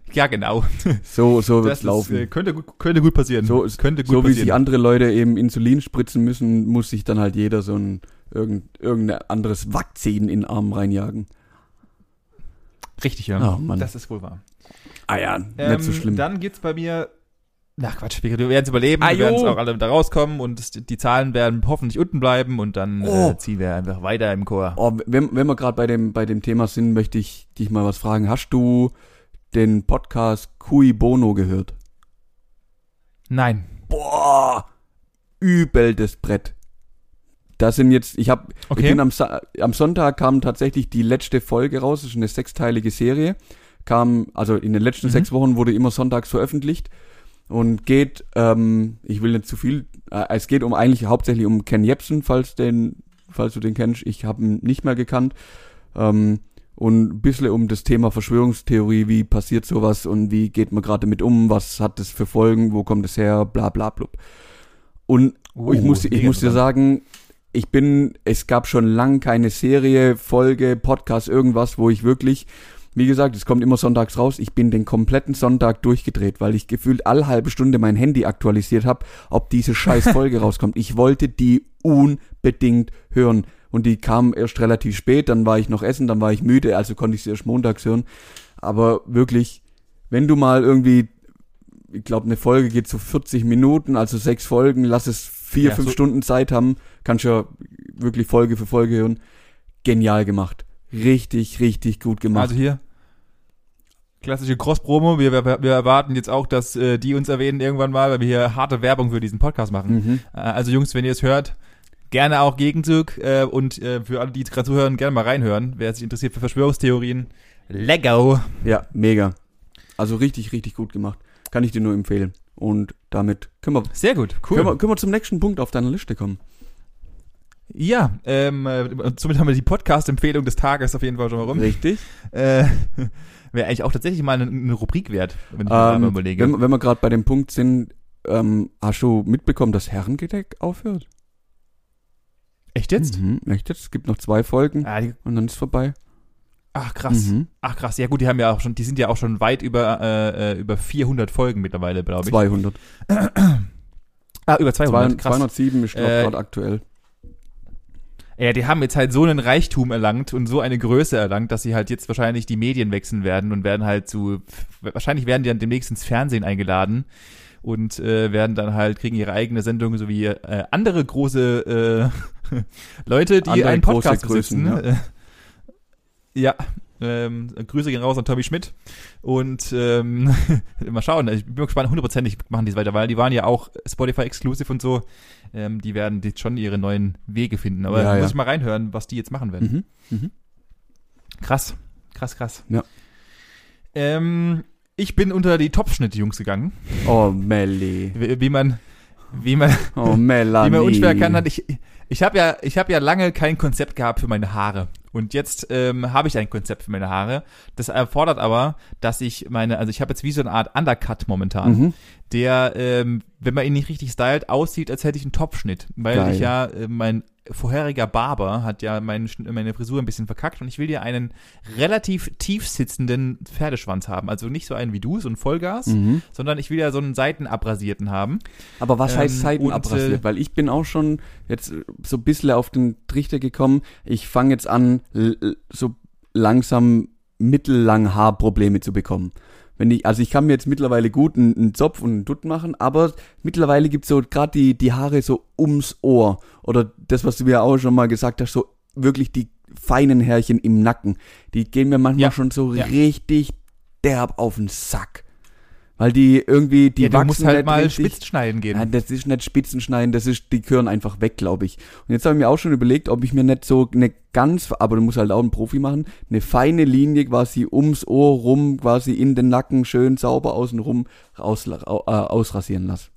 Äh, ja genau. So, so wird's ist, laufen. äh, könnte, gut- könnte gut passieren. So- könnte gut so wie sich passieren. andere Leute eben Insulin spritzen müssen, muss sich dann halt jeder so ein irgend, irgendein anderes Vakzin in den Arm reinjagen. Richtig, ja. Oh, Mann. Das ist wohl wahr. Ah ja, Ähm, nicht so schlimm. Dann geht's bei mir. Na Quatsch, wir werden es überleben, Ah, wir werden es auch alle da rauskommen und es, die Zahlen werden hoffentlich unten bleiben und dann Oh. äh, ziehen wir einfach weiter im Chor. Oh, wenn, wenn wir gerade bei dem, bei dem Thema sind, möchte ich dich mal was fragen. Hast du den Podcast Cui Bono gehört? Nein. Boah, übel das Brett. Da sind jetzt, ich habe, Okay. ich bin am, am Sonntag kam tatsächlich die letzte Folge raus, das ist eine sechsteilige Serie. Kam, also in den letzten Mhm. sechs Wochen wurde immer sonntags veröffentlicht und geht, ähm, ich will nicht zu viel, äh, es geht um eigentlich hauptsächlich um Ken Jebsen, falls den, falls du den kennst. Ich habe ihn nicht mehr gekannt. Ähm, und ein bisschen um das Thema Verschwörungstheorie, wie passiert sowas und wie geht man gerade damit um, was hat das für Folgen, wo kommt es her, bla bla blub. Und Oh, ich muss, ich muss dir sagen, ich bin, es gab schon lang keine Serie, Folge, Podcast, irgendwas, wo ich wirklich, wie gesagt, es kommt immer sonntags raus, ich bin den kompletten Sonntag durchgedreht, weil ich gefühlt alle halbe Stunde mein Handy aktualisiert habe, ob diese scheiß Folge rauskommt. Ich wollte die unbedingt hören. Und die kam erst relativ spät, dann war ich noch essen, dann war ich müde, also konnte ich sie erst montags hören. Aber wirklich, wenn du mal irgendwie, ich glaube, eine Folge geht so 40 Minuten, also sechs Folgen, lass es vier, Ja, fünf so- Stunden Zeit haben, kannst ja wirklich Folge für Folge hören. Genial gemacht. Richtig, richtig gut gemacht. Also hier klassische Cross-Promo. Wir, wir, wir erwarten jetzt auch, dass äh, die uns erwähnen irgendwann mal, weil wir hier harte Werbung für diesen Podcast machen. mhm. Äh, also Jungs, wenn ihr es hört, gerne auch Gegenzug äh, und äh, für alle, die jetzt gerade zuhören, gerne mal reinhören. Wer sich interessiert für Verschwörungstheorien, Lego. Ja, mega. Also richtig, richtig gut gemacht. Kann ich dir nur empfehlen. Und damit können wir, Sehr gut, cool. können wir, können wir zum nächsten Punkt auf deiner Liste kommen. ja, ähm, äh, somit haben wir die Podcast-Empfehlung des Tages auf jeden Fall schon mal rum. Richtig. Äh, Wäre eigentlich auch tatsächlich mal eine, eine Rubrik wert, wenn ich mir Ähm, überlege. wenn, wenn wir gerade bei dem Punkt sind, ähm, hast du mitbekommen, dass Herrengedeck aufhört? Echt jetzt? Mhm, echt jetzt? Es gibt noch zwei Folgen Ah, die, und dann ist vorbei. ach krass. Mhm. Ach krass. Ja gut, die haben ja auch schon, die sind ja auch schon weit über äh, äh, über 400 Folgen mittlerweile, glaube ich. 200. Ah, über 200. 200 krass. 207 ist noch Äh, gerade aktuell. Ja, die haben jetzt halt so einen Reichtum erlangt und so eine Größe erlangt, dass sie halt jetzt wahrscheinlich die Medien wechseln werden und werden halt zu, wahrscheinlich werden die dann demnächst ins Fernsehen eingeladen und äh, werden dann halt, kriegen ihre eigene Sendung, so wie äh, andere große äh, Leute, die Andere einen Podcast Größen, besitzen. Ja, ja ähm, Grüße gehen raus an Tommy Schmidt und ähm, mal schauen, ich bin gespannt, hundertprozentig machen die es weiter, weil die waren ja auch Spotify-exclusive und so, ähm, die werden jetzt schon ihre neuen Wege finden, aber Ja, muss ja. ich mal reinhören, was die jetzt machen werden. Mhm. Mhm. Krass, krass, krass. Ja. Ähm, ich bin unter die Topfschnitt-Jungs gegangen, Oh, Melli. wie, wie man, wie man, Oh, Melanie. wie man unschwer erkannt hat. Ich, ich habe ja, ich habe ja lange kein Konzept gehabt für meine Haare. Und jetzt ähm, habe ich ein Konzept für meine Haare. Das erfordert aber, dass ich meine, also ich habe jetzt wie so eine Art Undercut momentan, Mhm. der, ähm, wenn man ihn nicht richtig stylt, aussieht, als hätte ich einen Topfschnitt. Weil Geil. ich ja, äh, mein vorheriger Barber hat ja mein, meine Frisur ein bisschen verkackt und ich will ja einen relativ tief sitzenden Pferdeschwanz haben. Also nicht so einen wie du, so ein Vollgas, Mhm. sondern ich will ja so einen seitenabrasierten haben. Aber was Ähm, heißt Seiten und, abrasiert? äh, Weil ich bin auch schon jetzt äh, so ein bisschen auf den Trichter gekommen. Ich fange jetzt an, so langsam mittellang Haarprobleme zu bekommen. Wenn ich, also ich kann mir jetzt mittlerweile gut einen, einen Zopf und einen Dutt machen, aber mittlerweile gibt's so gerade die, die Haare so ums Ohr. Oder das, was du mir auch schon mal gesagt hast, so wirklich die feinen Härchen im Nacken. Die gehen mir manchmal Ja, schon so ja. richtig derb auf den Sack. Weil die irgendwie, die ja, wachsen musst halt mal richtig. spitz schneiden gehen. Ja, das ist nicht Spitzenschneiden, das ist, die gehören einfach weg, glaube ich. Und jetzt habe ich mir auch schon überlegt, ob ich mir nicht so eine ganz, aber du musst halt auch einen Profi machen, eine feine Linie quasi ums Ohr rum, quasi in den Nacken schön sauber außenrum raus, äh, ausrasieren lass.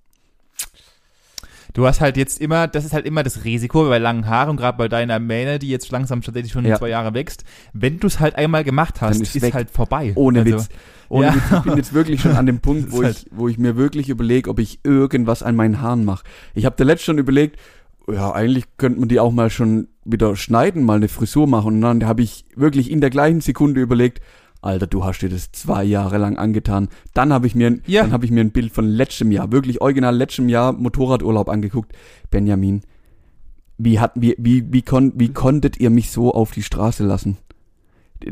Du hast halt jetzt immer, das ist halt immer das Risiko bei langen Haaren, gerade bei deiner Mähne, die jetzt langsam tatsächlich schon Ja. zwei Jahre wächst. Wenn du es halt einmal gemacht hast, ist, ist halt vorbei. Ohne Also, Witz. Ohne ja. Witz. Ich bin jetzt wirklich schon an dem Punkt, wo ist ich, wo ich mir wirklich überlege, ob ich irgendwas an meinen Haaren mache. Ich habe da letztens schon überlegt, ja, eigentlich könnte man die auch mal schon wieder schneiden, mal eine Frisur machen. Und dann habe ich wirklich in der gleichen Sekunde überlegt, Alter, du hast dir das zwei Jahre lang angetan. Dann habe ich mir, ein- Ja. dann habe ich mir ein Bild von letztem Jahr, wirklich original letztem Jahr Motorradurlaub angeguckt. Benjamin, wie hat, wie, wie, wie, kon, wie konntet ihr mich so auf die Straße lassen?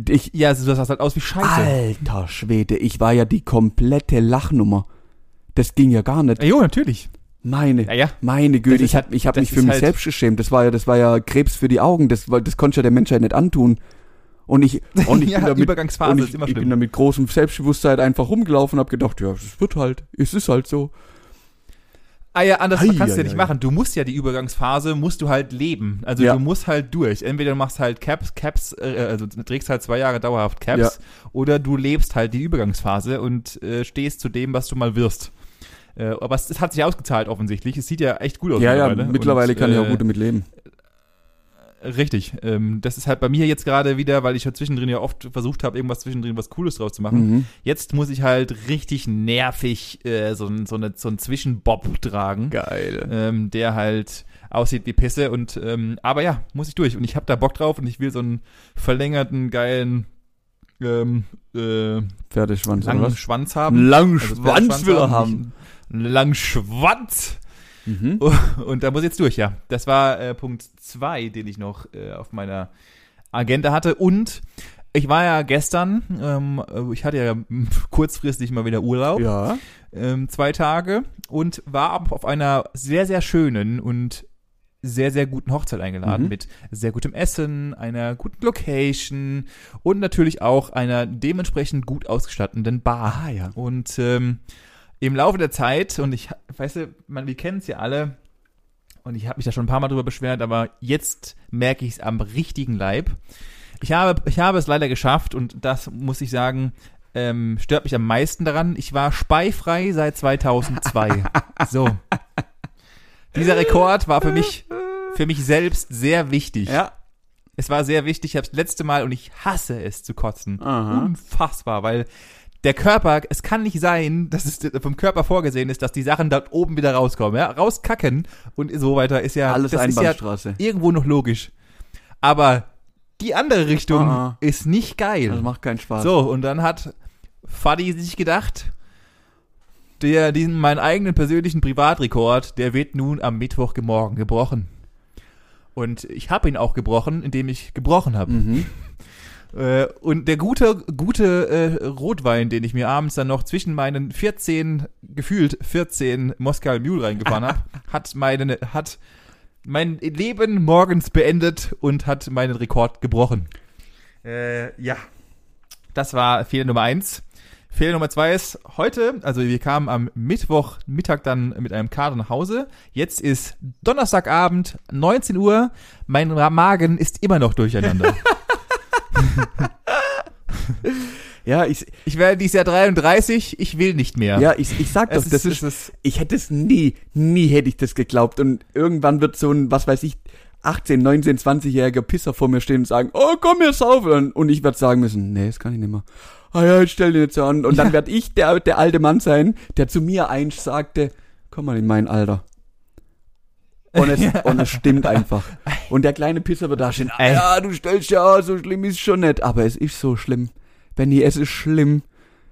Ich, Ja, also du sahst halt aus wie Scheiße. Alter Schwede, ich war ja die komplette Lachnummer. Das ging ja gar nicht. Ja, jo, natürlich. Meine, Ja, ja. meine Güte, ich hab, halt- ich hab mich für mich halt- selbst geschämt. Das war ja, das war ja Krebs für die Augen. Das, das konnte ja der Menschheit nicht antun. Und ich, und ich ja, bin damit, Übergangsphase und ich, ist immer ich bin schlimm. da mit großem Selbstbewusstsein einfach rumgelaufen und hab gedacht, ja, es wird halt, es ist halt so. Ah ja, anders Ei, kannst du ja nicht machen. Du musst ja die Übergangsphase, musst du halt leben. Also Ja. du musst halt durch. Entweder du machst halt Caps, Caps, äh, also du trägst halt zwei Jahre dauerhaft Caps, Ja. oder du lebst halt die Übergangsphase und äh, stehst zu dem, was du mal wirst. Äh, aber es, es hat sich ausgezahlt offensichtlich. Es sieht ja echt gut aus Ja, ja, mittlerweile. mittlerweile Und, kann ich auch äh, gut damit leben. Richtig. Ähm, das ist halt bei mir jetzt gerade wieder, weil ich ja zwischendrin ja oft versucht habe, irgendwas zwischendrin was Cooles draus zu machen. Mhm. Jetzt muss ich halt richtig nervig äh, so, so, eine, so einen Zwischenbob tragen, Geil. ähm, der halt aussieht wie Pisse. Und ähm, aber ja, muss ich durch. Und ich habe da Bock drauf und ich will so einen verlängerten, geilen ähm, äh, Pferdeschwanz langen? Schwanz haben. Langen Also Schwanz will er haben. Einen langen Schwanz. Mhm. Und da muss ich jetzt durch, ja. Das war äh, Punkt zwei, den ich noch äh, auf meiner Agenda hatte. Und ich war ja gestern, ähm, äh, ich hatte ja kurzfristig mal wieder Urlaub, Ja. ähm, zwei Tage, und war auf einer sehr, sehr schönen und sehr, sehr guten Hochzeit eingeladen Mhm. mit sehr gutem Essen, einer guten Location und natürlich auch einer dementsprechend gut ausgestatteten Bar. Ah, ja. Und ähm, im Laufe der Zeit, und ich, weißt du, man, wir kennen es ja alle, und ich habe mich da schon ein paar Mal drüber beschwert, aber jetzt merke ich es am richtigen Leib. Ich habe, ich habe es leider geschafft und das muss ich sagen, ähm, stört mich am meisten daran. Ich war speifrei seit 2002. so. Dieser Rekord war für mich, für mich selbst sehr wichtig. Ja. Es war sehr wichtig. Ich habe das letzte Mal und ich hasse es zu kotzen. Aha. Unfassbar, weil der Körper, es kann nicht sein, dass es vom Körper vorgesehen ist, dass die Sachen dort oben wieder rauskommen. Ja? Rauskacken und so weiter ist ja, Alles das ist ja Einbahnstraße. irgendwo noch logisch. Aber die andere Richtung Ah, ah. ist nicht geil. Das macht keinen Spaß. So, und dann hat Fadi sich gedacht, der, diesen, meinen eigenen persönlichen Privatrekord, der wird nun am Mittwochmorgen gebrochen. Und ich habe ihn auch gebrochen, indem ich gebrochen habe. Mhm. Äh, und der gute, gute äh, Rotwein, den ich mir abends dann noch zwischen meinen 14, gefühlt 14 Moskau Mule reingefahren habe, hat meinen, hat mein Leben morgens beendet und hat meinen Rekord gebrochen. Äh, ja. Das war Fehler Nummer eins. Fehler Nummer zwei ist heute, also wir kamen am Mittwoch Mittag dann mit einem Kader nach Hause. Jetzt ist Donnerstagabend, 19 Uhr. Mein Magen ist immer noch durcheinander. Ja, ich, Ich werde dieses Jahr 33, ich will nicht mehr. ja, ich, ich sag doch, es das ist, ist, ich hätte es nie, nie hätte ich das geglaubt. Und irgendwann wird so ein, was weiß ich, 18, 19, 20-jähriger Pisser vor mir stehen und sagen, oh, komm, wir saufen. Und ich werde sagen müssen, nee, das kann ich nicht mehr. Ah ja, jetzt stell dir jetzt an. Und dann Ja. werd ich der, der alte Mann sein, der zu mir einst sagte, komm mal in mein Alter. Und es, und es stimmt einfach. Und der kleine Pisser wird da stehen, ah, ja, du stellst ja, so schlimm ist schon nicht. Aber es ist so schlimm. Benny, es ist schlimm.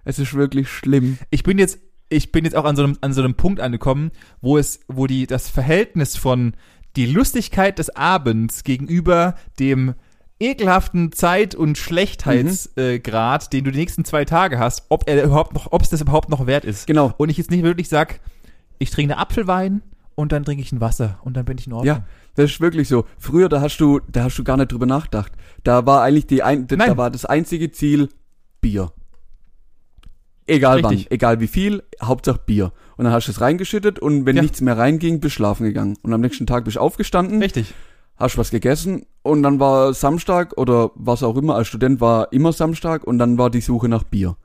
Es ist wirklich schlimm. ich bin jetzt, ich bin jetzt auch an so einem, an so einem Punkt angekommen, wo es, wo die, das Verhältnis von die Lustigkeit des Abends gegenüber dem ekelhaften Zeit- und Schlechtheitsgrad, äh, Grad, den du die nächsten zwei Tage hast, ob er überhaupt noch, ob es das überhaupt noch wert ist. Genau. Und ich jetzt nicht wirklich sag, ich trinke Apfelwein und dann trinke ich ein Wasser und dann bin ich in Ordnung. Ja, das ist wirklich so. Früher, da hast du, da hast du gar nicht drüber nachgedacht. Da war eigentlich die ein, da war das einzige Ziel Bier. Egal Richtig. wann, egal wie viel, Hauptsache Bier. Und dann hast du es reingeschüttet und wenn Ja. nichts mehr reinging, bist schlafen gegangen. Und am nächsten Tag bist du aufgestanden, Richtig. hast was gegessen und dann war Samstag oder was auch immer, als Student war immer Samstag und dann war die Suche nach Bier.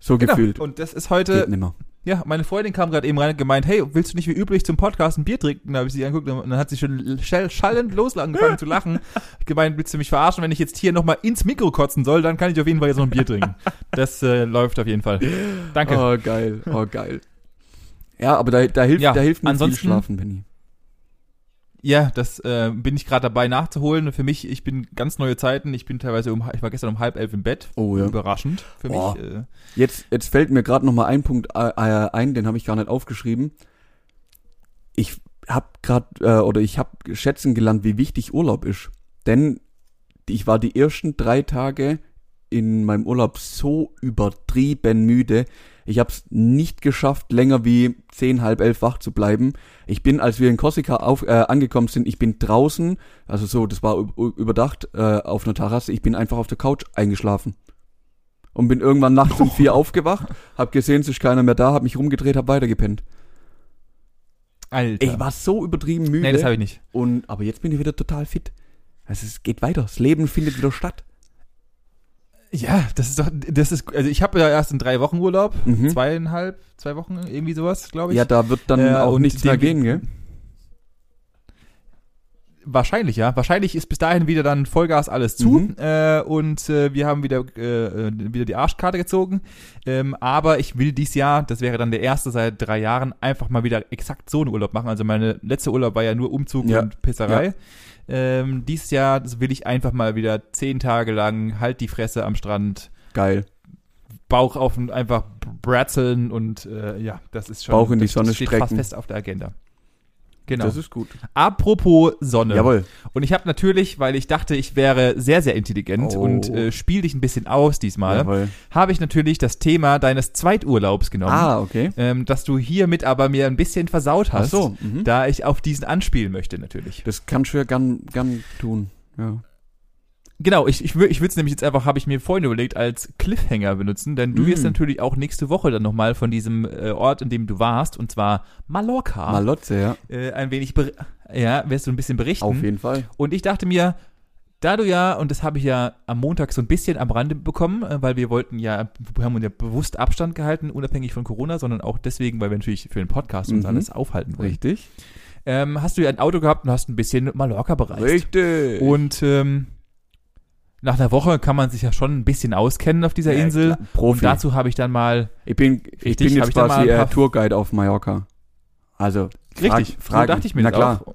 So gefühlt. Genau. Und das ist Geht heute, nimmer. Ja, meine Freundin kam gerade eben rein und gemeint, hey, willst du nicht wie üblich zum Podcast ein Bier trinken? Da habe ich sie angeguckt und dann hat sie schon schall, schallend los angefangen zu lachen. Ich gemeint, willst du mich verarschen? Wenn ich jetzt hier nochmal ins Mikro kotzen soll, dann kann ich auf jeden Fall jetzt noch ein Bier trinken. Das äh, läuft auf jeden Fall. Danke. Oh, geil. Oh, geil. Ja, aber da, da hilft, Ja, da hilft mir viel ansonsten- Schlafen, Benny. Ja, das äh, bin ich gerade dabei nachzuholen. Für mich, ich bin ganz neue Zeiten. Ich bin teilweise um, ich war gestern um halb elf im Bett. Oh ja. Überraschend für Oh. mich. Äh, Jetzt, jetzt fällt mir gerade noch mal ein Punkt äh, äh, ein, den habe ich gar nicht aufgeschrieben. Ich habe gerade äh, oder ich habe schätzen gelernt, wie wichtig Urlaub ist. Denn ich war die ersten drei Tage in meinem Urlaub so übertrieben müde. Ich habe es nicht geschafft, länger wie zehn, halb elf wach zu bleiben. Ich bin, als wir in Korsika auf, äh, angekommen sind, ich bin draußen, also so, das war überdacht, äh, auf einer Terrasse, ich bin einfach auf der Couch eingeschlafen. Und bin irgendwann nachts um vier aufgewacht, hab gesehen, es ist keiner mehr da, hab mich rumgedreht, hab weitergepennt. Alter. Ich war so übertrieben müde. nee, das habe ich nicht. und, aber jetzt bin ich wieder total fit. Also es geht weiter, das Leben findet wieder statt. Ja, das ist doch, das ist, also ich habe ja erst in drei Wochen Urlaub, Mhm. zweieinhalb, zwei Wochen, irgendwie sowas, glaube ich. Ja, da wird dann Äh, auch nichts mehr gehen, gell? Wahrscheinlich, ja. Wahrscheinlich ist bis dahin wieder dann Vollgas alles zu Mhm. äh, und äh, wir haben wieder, äh, wieder die Arschkarte gezogen. Ähm, aber ich will dies Jahr, das wäre dann der erste seit drei Jahren, einfach mal wieder exakt so einen Urlaub machen. Also meine letzte Urlaub war ja nur Umzug Ja. und Pisserei. Ähm, dieses Jahr das will ich einfach mal wieder zehn Tage lang halt die Fresse am Strand, Geil. Bauch auf ein- einfach bratzeln und äh, ja, das ist schon Bauch in die das Sonne steht fast strecken. fest auf der Agenda. Genau. Das ist gut. Apropos Sonne. Jawohl. Und ich habe natürlich, weil ich dachte, ich wäre sehr, sehr intelligent Oh. und äh, spiel dich ein bisschen aus diesmal, habe ich natürlich das Thema deines Zweiturlaubs genommen. Ah, okay. Ähm, dass du hiermit aber mir ein bisschen versaut Ach hast, so. Mhm. da ich auf diesen anspielen möchte natürlich. Das kannst du ja gern, gern tun. Ja. Genau, ich, ich, ich würde es nämlich jetzt einfach, habe ich mir vorhin überlegt, als Cliffhanger benutzen, denn du Mm. wirst natürlich auch nächste Woche dann nochmal von diesem äh, Ort, in dem du warst, und zwar Mallorca, Malotze, ja. äh, ein wenig, ja, wirst du ein bisschen berichten. Auf jeden Fall. Und ich dachte mir, da du ja, und das habe ich ja am Montag so ein bisschen am Rande bekommen, äh, weil wir wollten ja, wir haben uns ja bewusst Abstand gehalten, unabhängig von Corona, sondern auch deswegen, weil wir natürlich für den Podcast uns Mhm. alles aufhalten wollen. Richtig. Ähm, hast du ja ein Auto gehabt und hast ein bisschen Mallorca bereist. Richtig. Und ähm, nach einer Woche kann man sich ja schon ein bisschen auskennen auf dieser Ja, Insel. klar. Profi. Und dazu habe ich dann mal, ich bin, ich Richtig, bin jetzt ich quasi ein äh, Tourguide auf Mallorca. Also, frag, richtig, frag so dachte ich mir Na klar. auch.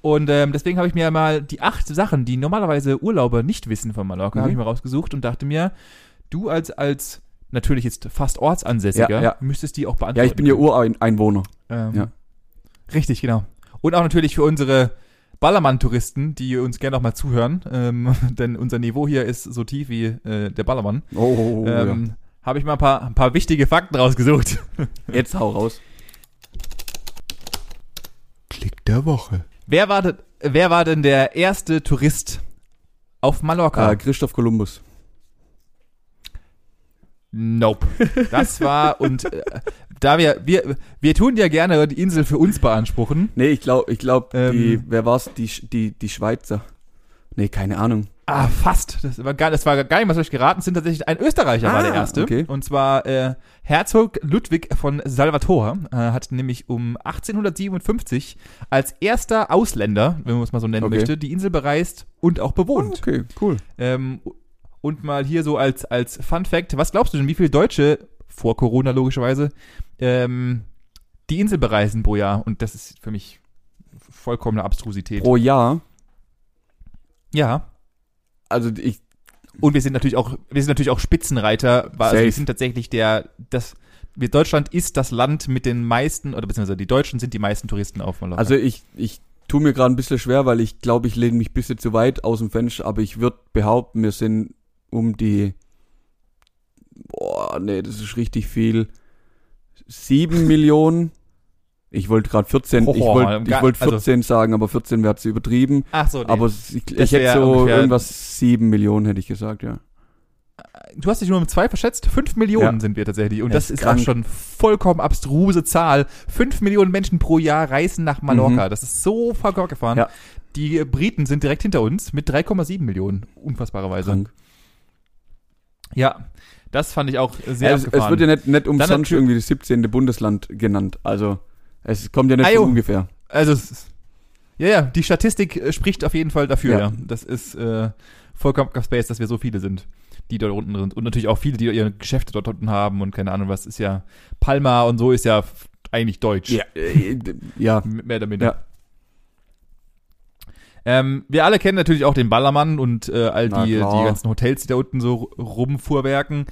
Und ähm, deswegen habe ich mir mal die acht Sachen, die normalerweise Urlauber nicht wissen von Mallorca, Mhm. habe ich mir rausgesucht und dachte mir, du als, als natürlich jetzt fast Ortsansässiger, Ja, ja. müsstest die auch Ja, beantworten. ich bin ja Ureinwohner. Ähm, Ja. Richtig, genau. Und auch natürlich für unsere Ballermann-Touristen, die uns gerne auch mal zuhören, ähm, denn unser Niveau hier ist so tief wie äh, der Ballermann. Oh, oh, oh ähm, Habe ich mal ein paar, ein paar wichtige Fakten rausgesucht. ja. Jetzt hau raus. Klick der Woche. Wer war, denn, wer war denn der erste Tourist auf Mallorca? Äh, Christoph Kolumbus. Nope. Das war und äh, da wir wir wir tun ja gerne die Insel für uns beanspruchen. Nee, ich glaube, ich glaub, Ähm. die, wer war's? Die, die, die Schweizer. Nee, keine Ahnung. Ah, fast. Das war gar, das war gar nicht so schlecht geraten. Es sind tatsächlich ein Österreicher war der Ah, erste. okay. Und zwar äh, Herzog Ludwig von Salvator äh, hat nämlich um 1857 als erster Ausländer, wenn man es mal so nennen Okay. möchte, die Insel bereist und auch bewohnt. Okay, cool. Ähm, und mal hier so als, als Fun Fact, was glaubst du denn, wie viele Deutsche, vor Corona logischerweise, ähm, die Insel bereisen pro Jahr? Und das ist für mich vollkommene Abstrusität. Pro Jahr. ja. Also ich, Und wir sind natürlich auch, wir sind natürlich auch Spitzenreiter, weil also Safe. wir sind tatsächlich der, das, wir, Deutschland ist das Land mit den meisten, oder beziehungsweise die Deutschen sind die meisten Touristen auf Mallorca. also ich, ich tue mir gerade ein bisschen schwer, weil ich glaube, ich lehne mich ein bisschen zu weit aus dem Fenster, aber ich würde behaupten, wir sind um die, boah, nee, das ist richtig viel, sieben Millionen. Ich wollte gerade 14, ich Boah, wollte ich gar- wollte also- 14 sagen, aber 14 wäre zu übertrieben. Ach so, nee. Aber ich, ich hätte so irgendwas sieben Millionen, hätte ich gesagt, ja. du hast dich nur um zwei verschätzt. Fünf Millionen Ja. sind wir tatsächlich. Und Ja, das ist ist auch krank. schon vollkommen abstruse Zahl. Fünf Millionen Menschen pro Jahr reisen nach Mallorca. Das ist so verkehrt gefahren. Mhm. Ja. Die Briten sind direkt hinter uns mit 3,7 Millionen. Unfassbarerweise. Krank. Ja, das fand ich auch sehr Ja, es, es wird ja nicht, nicht umsonst irgendwie das 17. Bundesland genannt. Also, es kommt ja nicht Ah, von ungefähr. Also, es ja, ja, die Statistik äh, spricht auf jeden Fall dafür, ja. Ja. Das ist äh, vollkommen Space, dass wir so viele sind, die dort unten sind. Und natürlich auch viele, die ihre Geschäfte dort unten haben und keine Ahnung was. Ist ja Palma und so ist ja eigentlich deutsch. äh, ja. Mehr oder minder. Ja. Ähm, wir alle kennen natürlich auch den Ballermann und äh, all Na die, klar. die ganzen Hotels, die da unten so ru- rumfuhrwerken.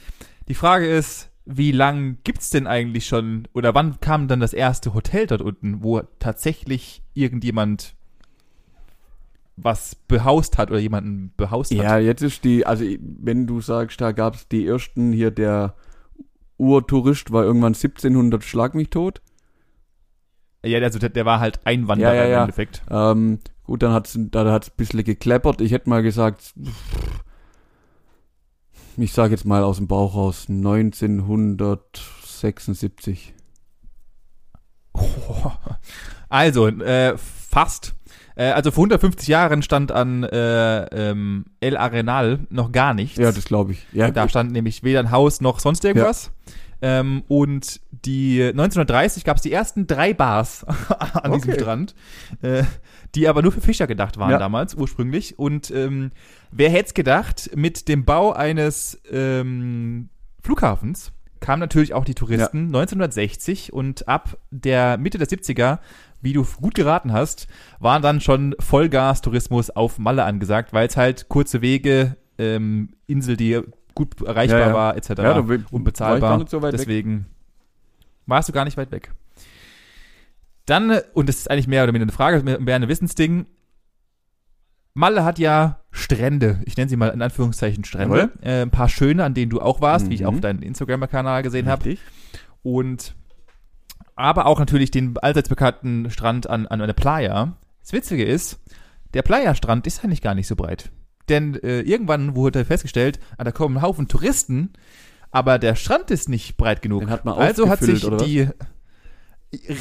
Die Frage ist, wie lang gibt's denn eigentlich schon oder wann kam dann das erste Hotel dort unten, wo tatsächlich irgendjemand was behaust hat oder jemanden behaust Ja, hat? jetzt ist die, also wenn du sagst, da gab's die ersten hier, der Urtourist war irgendwann 1700 Schlag mich tot. Ja, also der, der war halt Einwanderer Ja, ja, ja. im Endeffekt. Ähm, gut, dann hat's, da hat's ein bisschen gekleppert. Ich hätte mal gesagt, ich sage jetzt mal aus dem Bauch raus, 1976. Also, äh, fast. Äh, also vor 150 Jahren stand an äh, ähm, El Arenal noch gar nichts. Ja, das glaube ich. Ja, da stand nämlich weder ein Haus noch sonst irgendwas. Ähm, und die 1930 gab es die ersten drei Bars an diesem Okay. Strand, äh, die aber nur für Fischer gedacht waren Ja. damals ursprünglich. Und ähm, wer hätte es gedacht, mit dem Bau eines ähm, Flughafens kamen natürlich auch die Touristen 1960 und ab der Mitte der 70er, wie du gut geraten hast, waren dann schon Vollgas-Tourismus auf Malle angesagt, weil es halt kurze Wege, ähm, Insel, die gut erreichbar Ja, ja. war, etc. Ja, und war bezahlbar. nicht so weit weg. Deswegen warst du gar nicht weit weg. Dann, äh, und das ist eigentlich mehr oder weniger eine Frage, mehr ein Wissensding. Malle hat ja Strände, ich nenne sie mal in Anführungszeichen Strände, äh, ein paar schöne, an denen du auch warst, wie ich Mhm. auf deinem Instagram-Kanal gesehen habe. Richtig. Und aber auch natürlich den allseits bekannten Strand an, an einer Playa. Das Witzige ist, der Playa-Strand ist eigentlich gar nicht so breit. Denn äh, irgendwann wurde festgestellt, ah, da kommen ein Haufen Touristen, aber der Strand ist nicht breit genug. Den hat man also hat sich die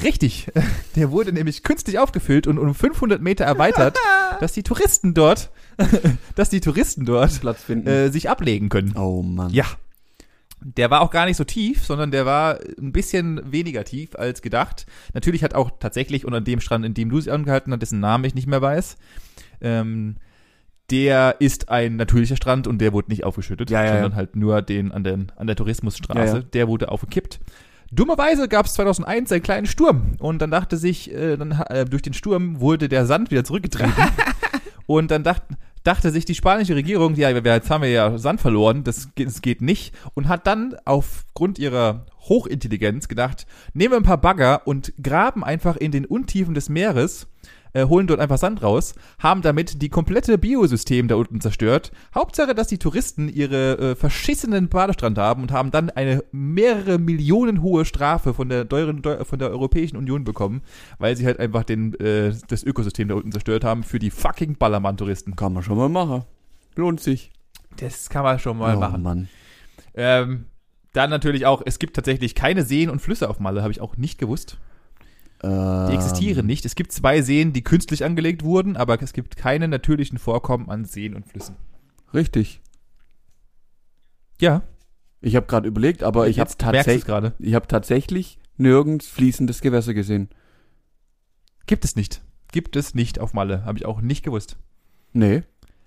Richtig, der wurde nämlich künstlich aufgefüllt und um 500 Meter erweitert, dass die Touristen dort, dass die Touristen dort Platz finden. äh, sich ablegen können. oh Mann. Ja. Der war auch gar nicht so tief, sondern der war ein bisschen weniger tief als gedacht. Natürlich hat auch tatsächlich unter dem Strand, in dem du sie angehalten hast, dessen Namen ich nicht mehr weiß, ähm, der ist ein natürlicher Strand und der wurde nicht aufgeschüttet, Ja, ja, sondern ja. halt nur den an, den, an der Tourismusstraße. Der wurde aufgekippt. Dummerweise gab es 2001 einen kleinen Sturm und dann dachte sich, äh, dann, äh, durch den Sturm wurde der Sand wieder zurückgetrieben und dann dacht, dachte sich die spanische Regierung, ja, wir- jetzt haben wir ja Sand verloren, das, das geht nicht und hat dann aufgrund ihrer Hochintelligenz gedacht, nehmen wir ein paar Bagger und graben einfach in den Untiefen des Meeres, äh, holen dort einfach Sand raus, haben damit die komplette Biosystem da unten zerstört. Hauptsache, dass die Touristen ihre äh, verschissenen Badestrand haben und haben dann eine mehrere Millionen hohe Strafe von der teuren, Deu- von der Europäischen Union bekommen, weil sie halt einfach den, äh, das Ökosystem da unten zerstört haben für die fucking Ballermann-Touristen. Kann man schon mal machen. Lohnt sich. Das kann man schon mal oh machen. Mann. Ähm, dann natürlich auch, es gibt tatsächlich keine Seen und Flüsse auf Malle, habe ich auch nicht gewusst. Die Ähm, existieren nicht. Es gibt zwei Seen, die künstlich angelegt wurden, aber es gibt keine natürlichen Vorkommen an Seen und Flüssen. Richtig. Ja, Ich habe gerade überlegt, aber ich habe tatsächlich, ich habe tatsächlich nirgends fließendes Gewässer gesehen. Gibt es nicht. Gibt es nicht auf Malle. Habe ich auch nicht gewusst. Nee.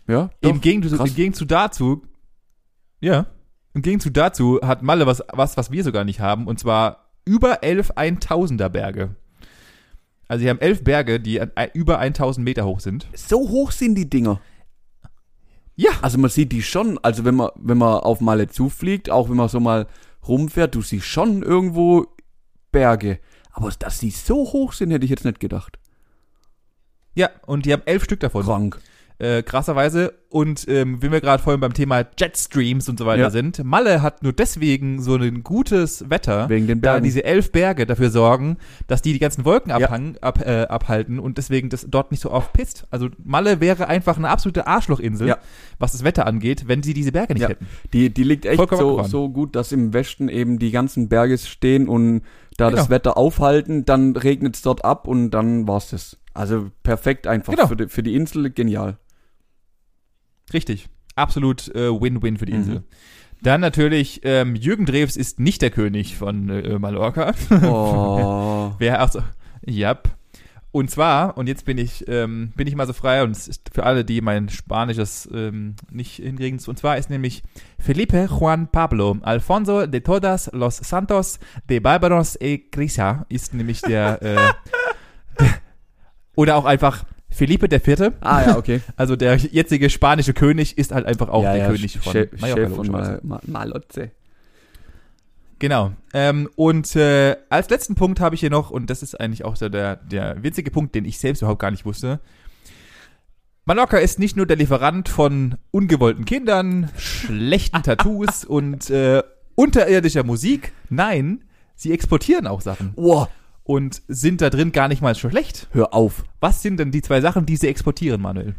Ja. Im, doch. Gegenzug. Im Gegenzug dazu, ja, im Gegenzug dazu hat Malle was, was, was wir sogar nicht haben, und zwar über elf 1000er Berge. Also sie haben elf Berge, die an, über 1000 Meter hoch sind. So hoch sind die Dinger. Ja. Also man sieht die schon, also wenn man, wenn man auf Malle zufliegt, auch wenn man so mal rumfährt, du siehst schon irgendwo Berge. Aber dass die so hoch sind, hätte ich jetzt nicht gedacht. Ja, und die haben elf Stück davon. Krank. Äh, krasserweise. Und ähm, wenn wir gerade vorhin beim Thema Jetstreams und so weiter Ja. sind, Malle hat nur deswegen so ein gutes Wetter, Wegen den da Bergen. diese elf Berge dafür sorgen, dass die die ganzen Wolken Ja. abhang, ab, äh, abhalten und deswegen das dort nicht so oft pisst. Also Malle wäre einfach eine absolute Arschlochinsel, Ja. was das Wetter angeht, wenn sie diese Berge nicht hätten. Die, die liegt echt Vollkommen so, abgefahren. so gut, dass im Westen eben die ganzen Berge stehen und da das Genau. Wetter aufhalten, dann regnet es dort ab und dann war's das. Also perfekt einfach Genau. für, die, für die Insel, genial. Richtig. Absolut äh, Win-Win für die Mhm. Insel. Dann natürlich, ähm, Jürgen Drews ist nicht der König von äh, Mallorca. Oh. Wer auch so. Yep. Und zwar, und jetzt bin ich, ähm, bin ich mal so frei und es ist für alle, die mein Spanisches ähm, nicht hinkriegen, und zwar ist nämlich Felipe Juan Pablo Alfonso de Todas los Santos de Barbaros e Grisa ist nämlich der, äh, der oder auch einfach Felipe der Vierte, ah ja, okay. also der jetzige spanische König ist halt einfach auch ja, der ja, König von Chef, Mallorca. Chef von Mal, Malotze. Genau. Ähm, und äh, als letzten Punkt habe ich hier noch, und das ist eigentlich auch so der, der witzige Punkt, den ich selbst überhaupt gar nicht wusste. Mallorca ist nicht nur der Lieferant von ungewollten Kindern, schlechten Tattoos und äh, unterirdischer Musik. Nein, sie exportieren auch Sachen Oh, und sind da drin gar nicht mal so schlecht. hör auf. Was sind denn die zwei Sachen, die sie exportieren, Manuel?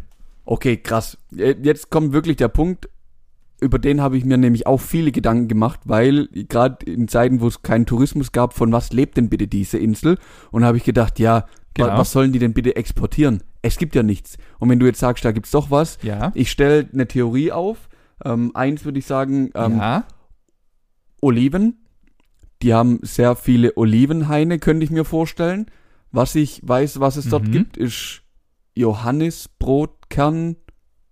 Okay, krass. Äh, Jetzt kommt wirklich der Punkt, über den habe ich mir nämlich auch viele Gedanken gemacht, weil gerade in Zeiten, wo es keinen Tourismus gab, von was lebt denn bitte diese Insel? Und habe ich gedacht, ja, Genau. was sollen die denn bitte exportieren? Es gibt ja nichts. Und wenn du jetzt sagst, da gibt's doch was, Ja. ich stelle eine Theorie auf. Ähm, eins würde ich sagen, ähm, ja. Oliven. Die haben sehr viele Olivenhaine, könnte ich mir vorstellen. Was ich weiß, was es dort Mhm. gibt, ist Johannisbrotkern,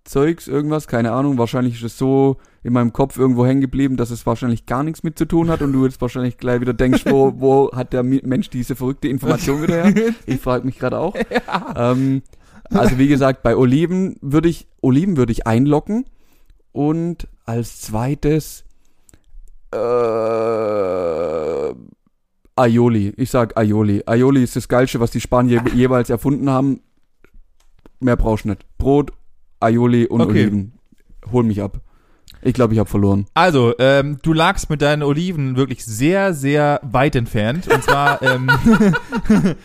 Zeugs, irgendwas, keine Ahnung. Wahrscheinlich ist es so in meinem Kopf irgendwo hängen geblieben, dass es wahrscheinlich gar nichts mit zu tun hat und du jetzt wahrscheinlich gleich wieder denkst, wo, wo hat der Mensch diese verrückte Information wieder her? Ich frage mich gerade auch. Ähm, also wie gesagt, bei Oliven würde ich, Oliven würde ich einlocken und als zweites äh, Aioli. Ich sag Aioli. Aioli ist das Geilste, was die Spanier je jeweils erfunden haben. Mehr brauchst du nicht. Brot, Aioli und Okay. Oliven. Hol mich ab. Ich glaube, ich habe verloren. Also, ähm, du lagst mit deinen Oliven wirklich sehr, sehr weit entfernt. Und zwar ähm,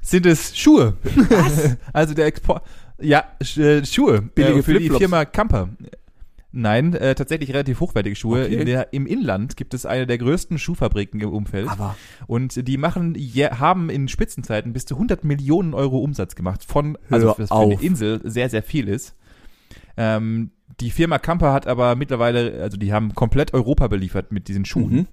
sind es Schuhe. Was? Also der Export. Ja, äh, Schuhe. Billige äh, für die. Firma Camper. Nein, äh, tatsächlich relativ hochwertige Schuhe. Okay. In der, Im Inland gibt es eine der größten Schuhfabriken im Umfeld. Aber Und die machen, ja, haben in Spitzenzeiten bis zu 100 Millionen Euro Umsatz gemacht. Von, also was für eine. Insel sehr, sehr viel ist. Ähm, die Firma Camper hat aber mittlerweile, also die haben komplett Europa beliefert mit diesen Schuhen. Mhm.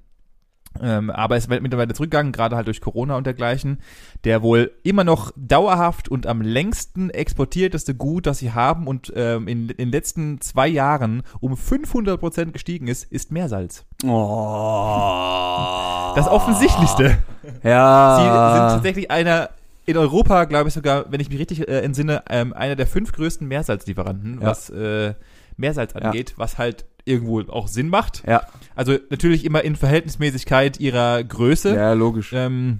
Ähm, aber es wird mittlerweile zurückgegangen, gerade halt durch Corona und dergleichen. Der wohl immer noch dauerhaft und am längsten exportierteste Gut, das sie haben und ähm, in, in den letzten zwei Jahren um 500 Prozent gestiegen ist, ist Meersalz. Oh. Das Offensichtlichste. Sie sind Ja. tatsächlich einer in Europa, glaube ich sogar, wenn ich mich richtig äh, entsinne, ähm, einer der fünf größten Meersalzlieferanten, Ja. was äh, Meersalz Ja. angeht, was halt irgendwo auch Sinn macht. ja. Also natürlich immer in Verhältnismäßigkeit ihrer Größe. Ja, logisch. Ähm,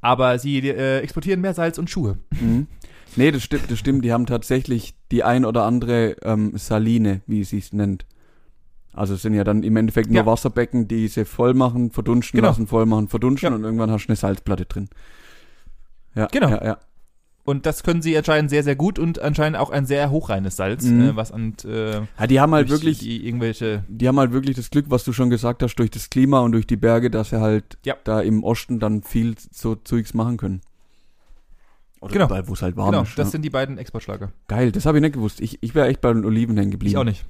aber sie äh, exportieren Meersalz und Schuhe. Mhm. Nee, das stimmt, das stimmt. Die haben tatsächlich die ein oder andere ähm, Saline, wie sie es nennt. Also es sind ja dann im Endeffekt nur Ja. Wasserbecken, die sie voll machen, verdunsten Genau. lassen, voll machen, verdunsten Ja. und irgendwann hast du eine Salzplatte drin. Ja, Genau. Ja, ja. Und das können sie anscheinend sehr, sehr gut und anscheinend auch ein sehr hochreines Salz, Mhm. äh, was an äh, ja die haben halt wirklich, die irgendwelche die haben halt wirklich das Glück, was du schon gesagt hast, durch das Klima und durch die Berge, dass sie halt Ja. da im Osten dann viel so Zeugs machen können. Oder Genau. wo es halt warm Genau, ist. das ja. sind die beiden Exportschlager. Geil, das habe ich nicht gewusst. Ich, ich wäre echt bei den Oliven hängen geblieben. Ich auch nicht.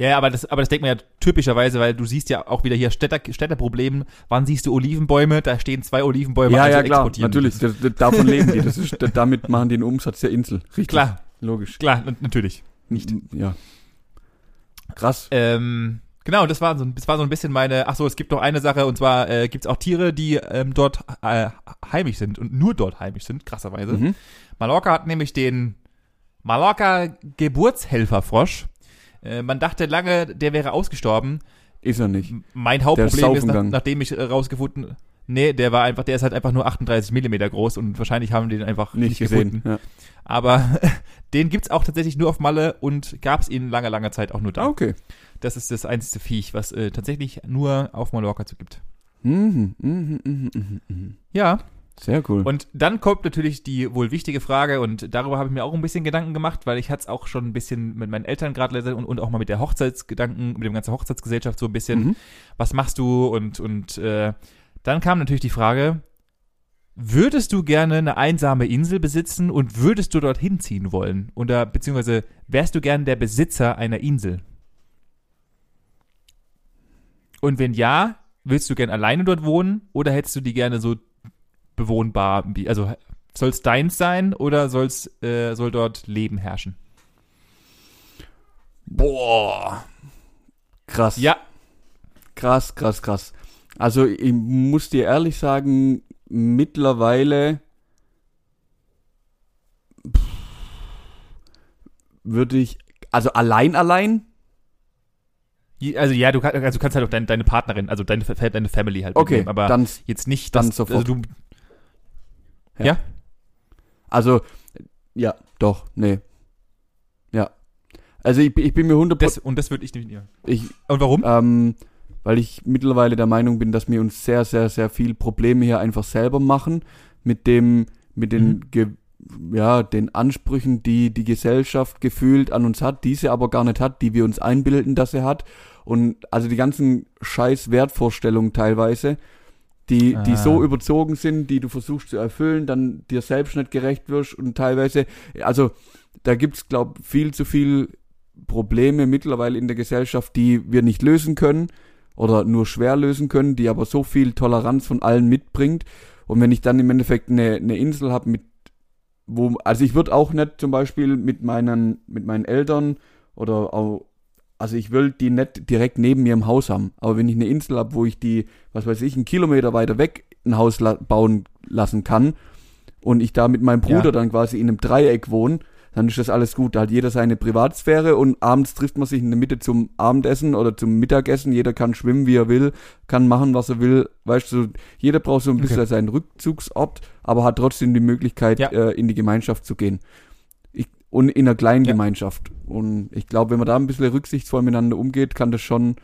Ja, aber das, aber das denkt man ja typischerweise, weil du siehst ja auch wieder hier Städter, Städterproblem. Wann siehst du Olivenbäume? Da stehen zwei Olivenbäume. Ja, also ja, klar, natürlich. Das, das, davon leben die. Das ist, damit machen die den Umsatz der Insel. Richtig. Klar, Logisch. klar, natürlich. Nicht. Ja. Krass. Ähm, genau, das war, so, ein- das war so ein bisschen meine, ach so, es gibt noch eine Sache, und zwar äh, gibt es auch Tiere, die ähm, dort äh, heimisch sind und nur dort heimisch sind, krasserweise. Mhm. Mallorca hat nämlich den Mallorca Geburtshelferfrosch. Äh, man dachte lange, der wäre ausgestorben. Ist er nicht. Mein Hauptproblem ist, nach, nachdem ich äh, rausgefunden, nee, der war einfach, der ist halt einfach nur 38 Millimeter groß und wahrscheinlich haben die den einfach Nicht, nicht, gesehen. gefunden. Ja. Aber den gibt's auch tatsächlich nur auf Malle und gab's ihn lange, lange Zeit auch nur da. Ah, okay. Das ist das einzige Viech, was äh, tatsächlich nur auf Mallorca zu gibt. Mhm, mhm, mhm, mhm, mhm. Ja. Sehr cool. Und dann kommt natürlich die wohl wichtige Frage und darüber habe ich mir auch ein bisschen Gedanken gemacht, weil ich hatte es auch schon ein bisschen mit meinen Eltern gerade und, und auch mal mit der Hochzeitsgedanken, mit dem ganzen Hochzeitsgesellschaft so ein bisschen, Mhm. was machst du und und äh, dann kam natürlich die Frage, würdest du gerne eine einsame Insel besitzen und würdest du dorthin ziehen wollen oder beziehungsweise wärst du gern der Besitzer einer Insel? Und wenn ja, willst du gern alleine dort wohnen oder hättest du die gerne so bewohnbar, also soll es deins sein oder soll's, äh, soll dort Leben herrschen? Boah. Krass. Ja, Krass, krass, krass. Also ich muss dir ehrlich sagen, mittlerweile würde ich, also allein, allein, also ja, du, kann, also du kannst halt auch dein, deine Partnerin, also deine, deine Family halt okay, mitnehmen, aber dann, jetzt nicht, dann dass, sofort. Also du, Ja. ja. also, ja, doch, nee. Ja. Also ich, ich bin mir 100%, Das, und das würde ich nicht. Ja. ich, Und warum? ähm, weil ich mittlerweile der Meinung bin, dass wir uns sehr, sehr, sehr viel Probleme hier einfach selber machen mit dem, mit den, Mhm. Ge ja, den Ansprüchen, die die Gesellschaft gefühlt an uns hat, die sie aber gar nicht hat, die wir uns einbilden, dass sie hat. Und also die ganzen scheiß Wertvorstellungen teilweise, die, die Ah. so überzogen sind, die du versuchst zu erfüllen, dann dir selbst nicht gerecht wirst und teilweise, also da gibt's glaub viel zu viel Probleme mittlerweile in der Gesellschaft, die wir nicht lösen können oder nur schwer lösen können, die aber so viel Toleranz von allen mitbringt. Und wenn ich dann im Endeffekt eine, eine Insel habe mit, wo, also ich würde auch nicht zum Beispiel mit meinen, mit meinen Eltern oder auch, also ich will die nicht direkt neben mir im Haus haben. Aber wenn ich eine Insel habe, wo ich die, was weiß ich, einen Kilometer weiter weg ein Haus la bauen lassen kann und ich da mit meinem Bruder Ja. dann quasi in einem Dreieck wohne, dann ist das alles gut. Da hat jeder seine Privatsphäre und abends trifft man sich in der Mitte zum Abendessen oder zum Mittagessen. Jeder kann schwimmen, wie er will, kann machen, was er will. Weißt du, jeder braucht so ein bisschen Okay. seinen Rückzugsort, aber hat trotzdem die Möglichkeit, Ja. äh, in die Gemeinschaft zu gehen. Und in einer kleinen Ja. Gemeinschaft. Und ich glaube, wenn man da ein bisschen rücksichtsvoll miteinander umgeht, kann das schon.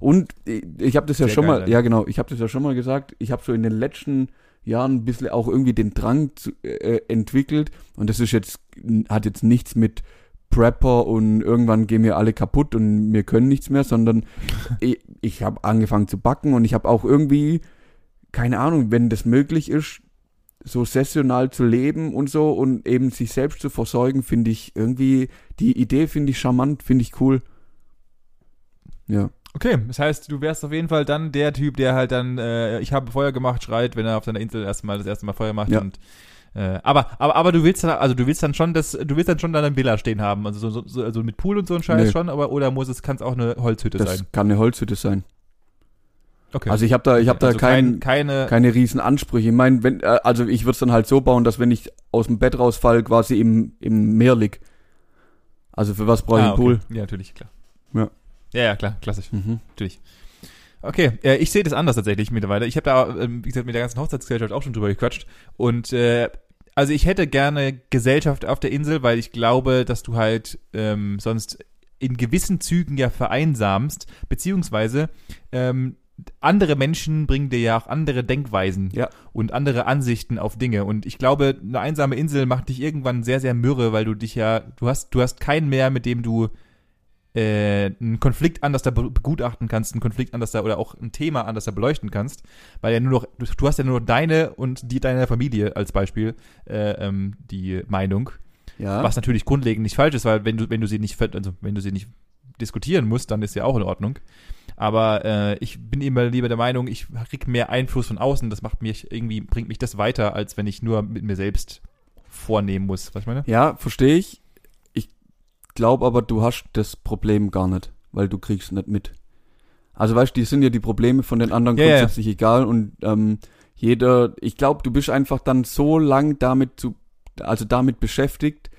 Und ich, ich habe das ja Sehr schon geil mal, ja genau, ich habe das ja schon mal gesagt. Ich habe so in den letzten Jahren ein bisschen auch irgendwie den Drang zu, äh, entwickelt. Und das ist jetzt, hat jetzt nichts mit Prepper und irgendwann gehen wir alle kaputt und wir können nichts mehr, sondern ich, ich habe angefangen zu backen und ich habe auch irgendwie, keine Ahnung, wenn das möglich ist, so saisonal zu leben und so und eben sich selbst zu versorgen, finde ich irgendwie, die Idee finde ich charmant, finde ich cool. Ja. Okay, das heißt, du wärst auf jeden Fall dann der Typ, der halt dann, äh, ich habe Feuer gemacht, schreit, wenn er auf seiner Insel erstmal das erste Mal Feuer macht Ja. und äh, aber, aber, aber du willst dann, also du willst dann schon das, du willst dann schon deine Villa stehen haben, also so, so, also mit Pool und so ein Scheiß Nee. schon, aber oder muss es, kann es auch eine Holzhütte Das sein? kann eine Holzhütte sein. Okay. Also ich habe da, ich habe da also kein, kein, keine, keine riesen Ansprüche. Ich meine, wenn, äh, also ich würde es dann halt so bauen, dass wenn ich aus dem Bett rausfall, quasi im, im Meer lieg. Also für was brauche ich ah, einen okay. Pool? Ja, natürlich, klar. Ja. Ja, ja, klar, klassisch. Mhm. Natürlich. Okay, äh, ich sehe das anders tatsächlich mittlerweile. Ich habe da, ähm, wie gesagt, mit der ganzen Hochzeitsgesellschaft auch schon drüber gequatscht. Und äh, also ich hätte gerne Gesellschaft auf der Insel, weil ich glaube, dass du halt ähm, sonst in gewissen Zügen ja vereinsamst, beziehungsweise ähm, andere Menschen bringen dir ja auch andere Denkweisen Ja. und andere Ansichten auf Dinge. Und ich glaube, eine einsame Insel macht dich irgendwann sehr, sehr mürre, weil du dich ja, du hast, du hast keinen mehr, mit dem du äh, einen Konflikt anders da be- begutachten kannst, einen Konflikt anders da oder auch ein Thema anders da beleuchten kannst, weil ja nur noch, du, du hast ja nur noch deine und die deiner Familie als Beispiel äh, ähm, die Meinung, Ja. was natürlich grundlegend nicht falsch ist, weil wenn du wenn du sie nicht also wenn du sie nicht diskutieren musst, dann ist ja auch in Ordnung. Aber äh, ich bin immer lieber der Meinung, ich krieg mehr Einfluss von außen, das macht mich irgendwie bringt mich das weiter, als wenn ich nur mit mir selbst vornehmen muss, was ich meine? Ja, verstehe ich. Ich glaube aber, du hast das Problem gar nicht, weil du kriegst nicht mit. Also weißt du, die sind ja die Probleme von den anderen Ja, ja. grundsätzlich egal und ähm, jeder, ich glaube, du bist einfach dann so lang damit zu, also damit beschäftigt.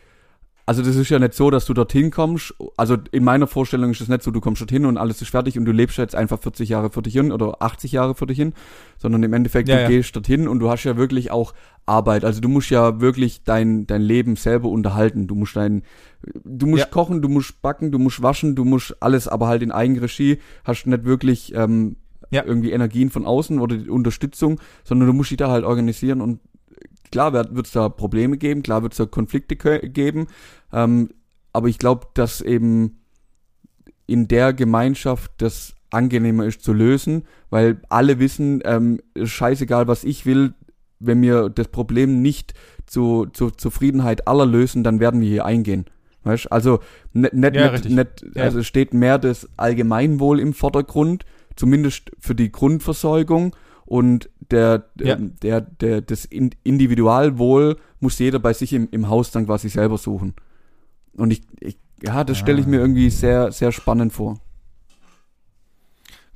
Also das ist ja nicht so, dass du dorthin kommst. Also in meiner Vorstellung ist es nicht so, du kommst dorthin und alles ist fertig und du lebst jetzt einfach 40 Jahre für dich hin oder 80 Jahre für dich hin, sondern im Endeffekt Ja, du ja. gehst dorthin und du hast ja wirklich auch Arbeit. Also du musst ja wirklich dein dein Leben selber unterhalten. Du musst dein du musst Ja. kochen, du musst backen, du musst waschen, du musst alles, aber halt in Eigenregie. Hast nicht wirklich ähm, Ja. irgendwie Energien von außen oder die Unterstützung, sondern du musst dich da halt organisieren und klar wird es da Probleme geben, klar wird es da Konflikte geben, ähm, aber ich glaube, dass eben in der Gemeinschaft das angenehmer ist zu lösen, weil alle wissen, ähm, scheißegal, was ich will, wenn wir das Problem nicht zu, zur Zufriedenheit aller lösen, dann werden wir hier eingehen. Weißt? Also nicht, nicht, Ja, richtig. nicht Ja. also steht mehr das Allgemeinwohl im Vordergrund, zumindest für die Grundversorgung und der, Ja. ähm, der, der, das In- Individualwohl muss jeder bei sich im, im Haus dann quasi selber suchen. Und ich, ich ja, das stelle ich mir Ah. irgendwie sehr, sehr spannend vor.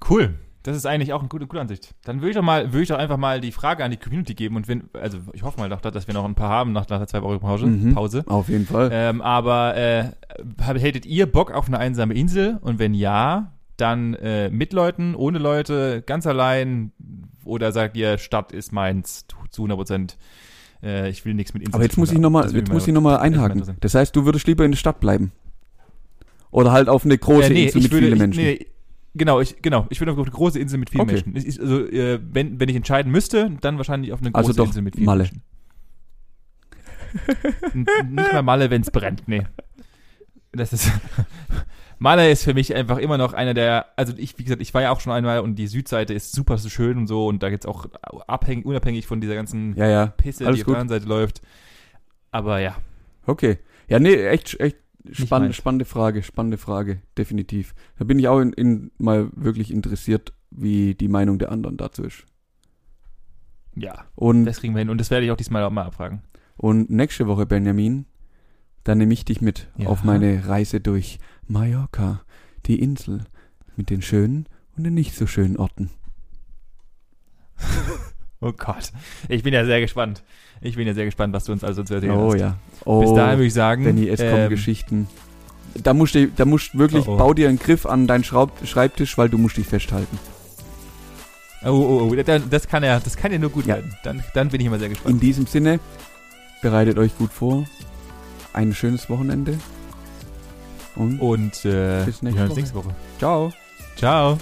Cool. Das ist eigentlich auch eine gute, gute Ansicht. Dann würde ich doch mal, würde ich doch einfach mal die Frage an die Community geben und wenn, also ich hoffe mal doch, dass wir noch ein paar haben nach, nach der zwei Wochen Pause. Mhm. Pause. Auf jeden Fall. Ähm, aber äh, hättet ihr Bock auf eine einsame Insel? Und wenn ja, dann äh, mit Leuten, ohne Leute, ganz allein? Oder sagt ihr, Stadt ist meins zu 100 Prozent? Äh, ich will nichts mit Insel Aber jetzt muss ich nochmal, jetzt muss ich noch mal einhaken. Das heißt, du würdest lieber in der Stadt bleiben. Oder halt auf eine große Äh, nee, Insel ich mit würde, vielen ich, Menschen. Nee, genau, ich, genau. Ich würde auf eine große Insel mit vielen Okay. Menschen. Ist, also, äh, wenn, wenn ich entscheiden müsste, dann wahrscheinlich auf eine große Also Insel mit vielen Malle. Menschen. Nicht mal Malle, wenn es brennt, nee. Das ist. Malle ist für mich einfach immer noch einer der, also ich, wie gesagt, ich war ja auch schon einmal und die Südseite ist super so schön und so und da gibt's auch abhängig, unabhängig von dieser ganzen Ja, ja. Pisse, alles die auf der anderen Seite läuft. Aber ja, Okay. Ja, nee, echt, echt spannende, spannende Frage, spannende Frage, definitiv. Da bin ich auch in, in, mal wirklich interessiert, wie die Meinung der anderen dazu ist. ja, Und, das kriegen wir hin und das werde ich auch diesmal auch mal abfragen. und nächste Woche, Benjamin, dann nehme ich dich mit Ja. auf meine Reise durch Mallorca, die Insel mit den schönen und den nicht so schönen Orten. Oh Gott. Ich bin ja sehr gespannt. Ich bin ja sehr gespannt, was du uns also zu erzählen Oh hast. ja. Oh, Bis dahin würde ich sagen. Danny, es kommen ähm, Geschichten. Da musst du, da musst du wirklich, Oh, oh. bau dir einen Griff an deinen Schraub Schreibtisch, weil du musst dich festhalten. Oh, oh, oh, dann- das kann ja, das kann ja nur gut Ja. werden. Dann, dann bin ich mal sehr gespannt. In diesem Sinne, bereitet euch gut vor. Ein schönes Wochenende. Und Und äh, wir hören uns nächste Woche. ciao. Ciao.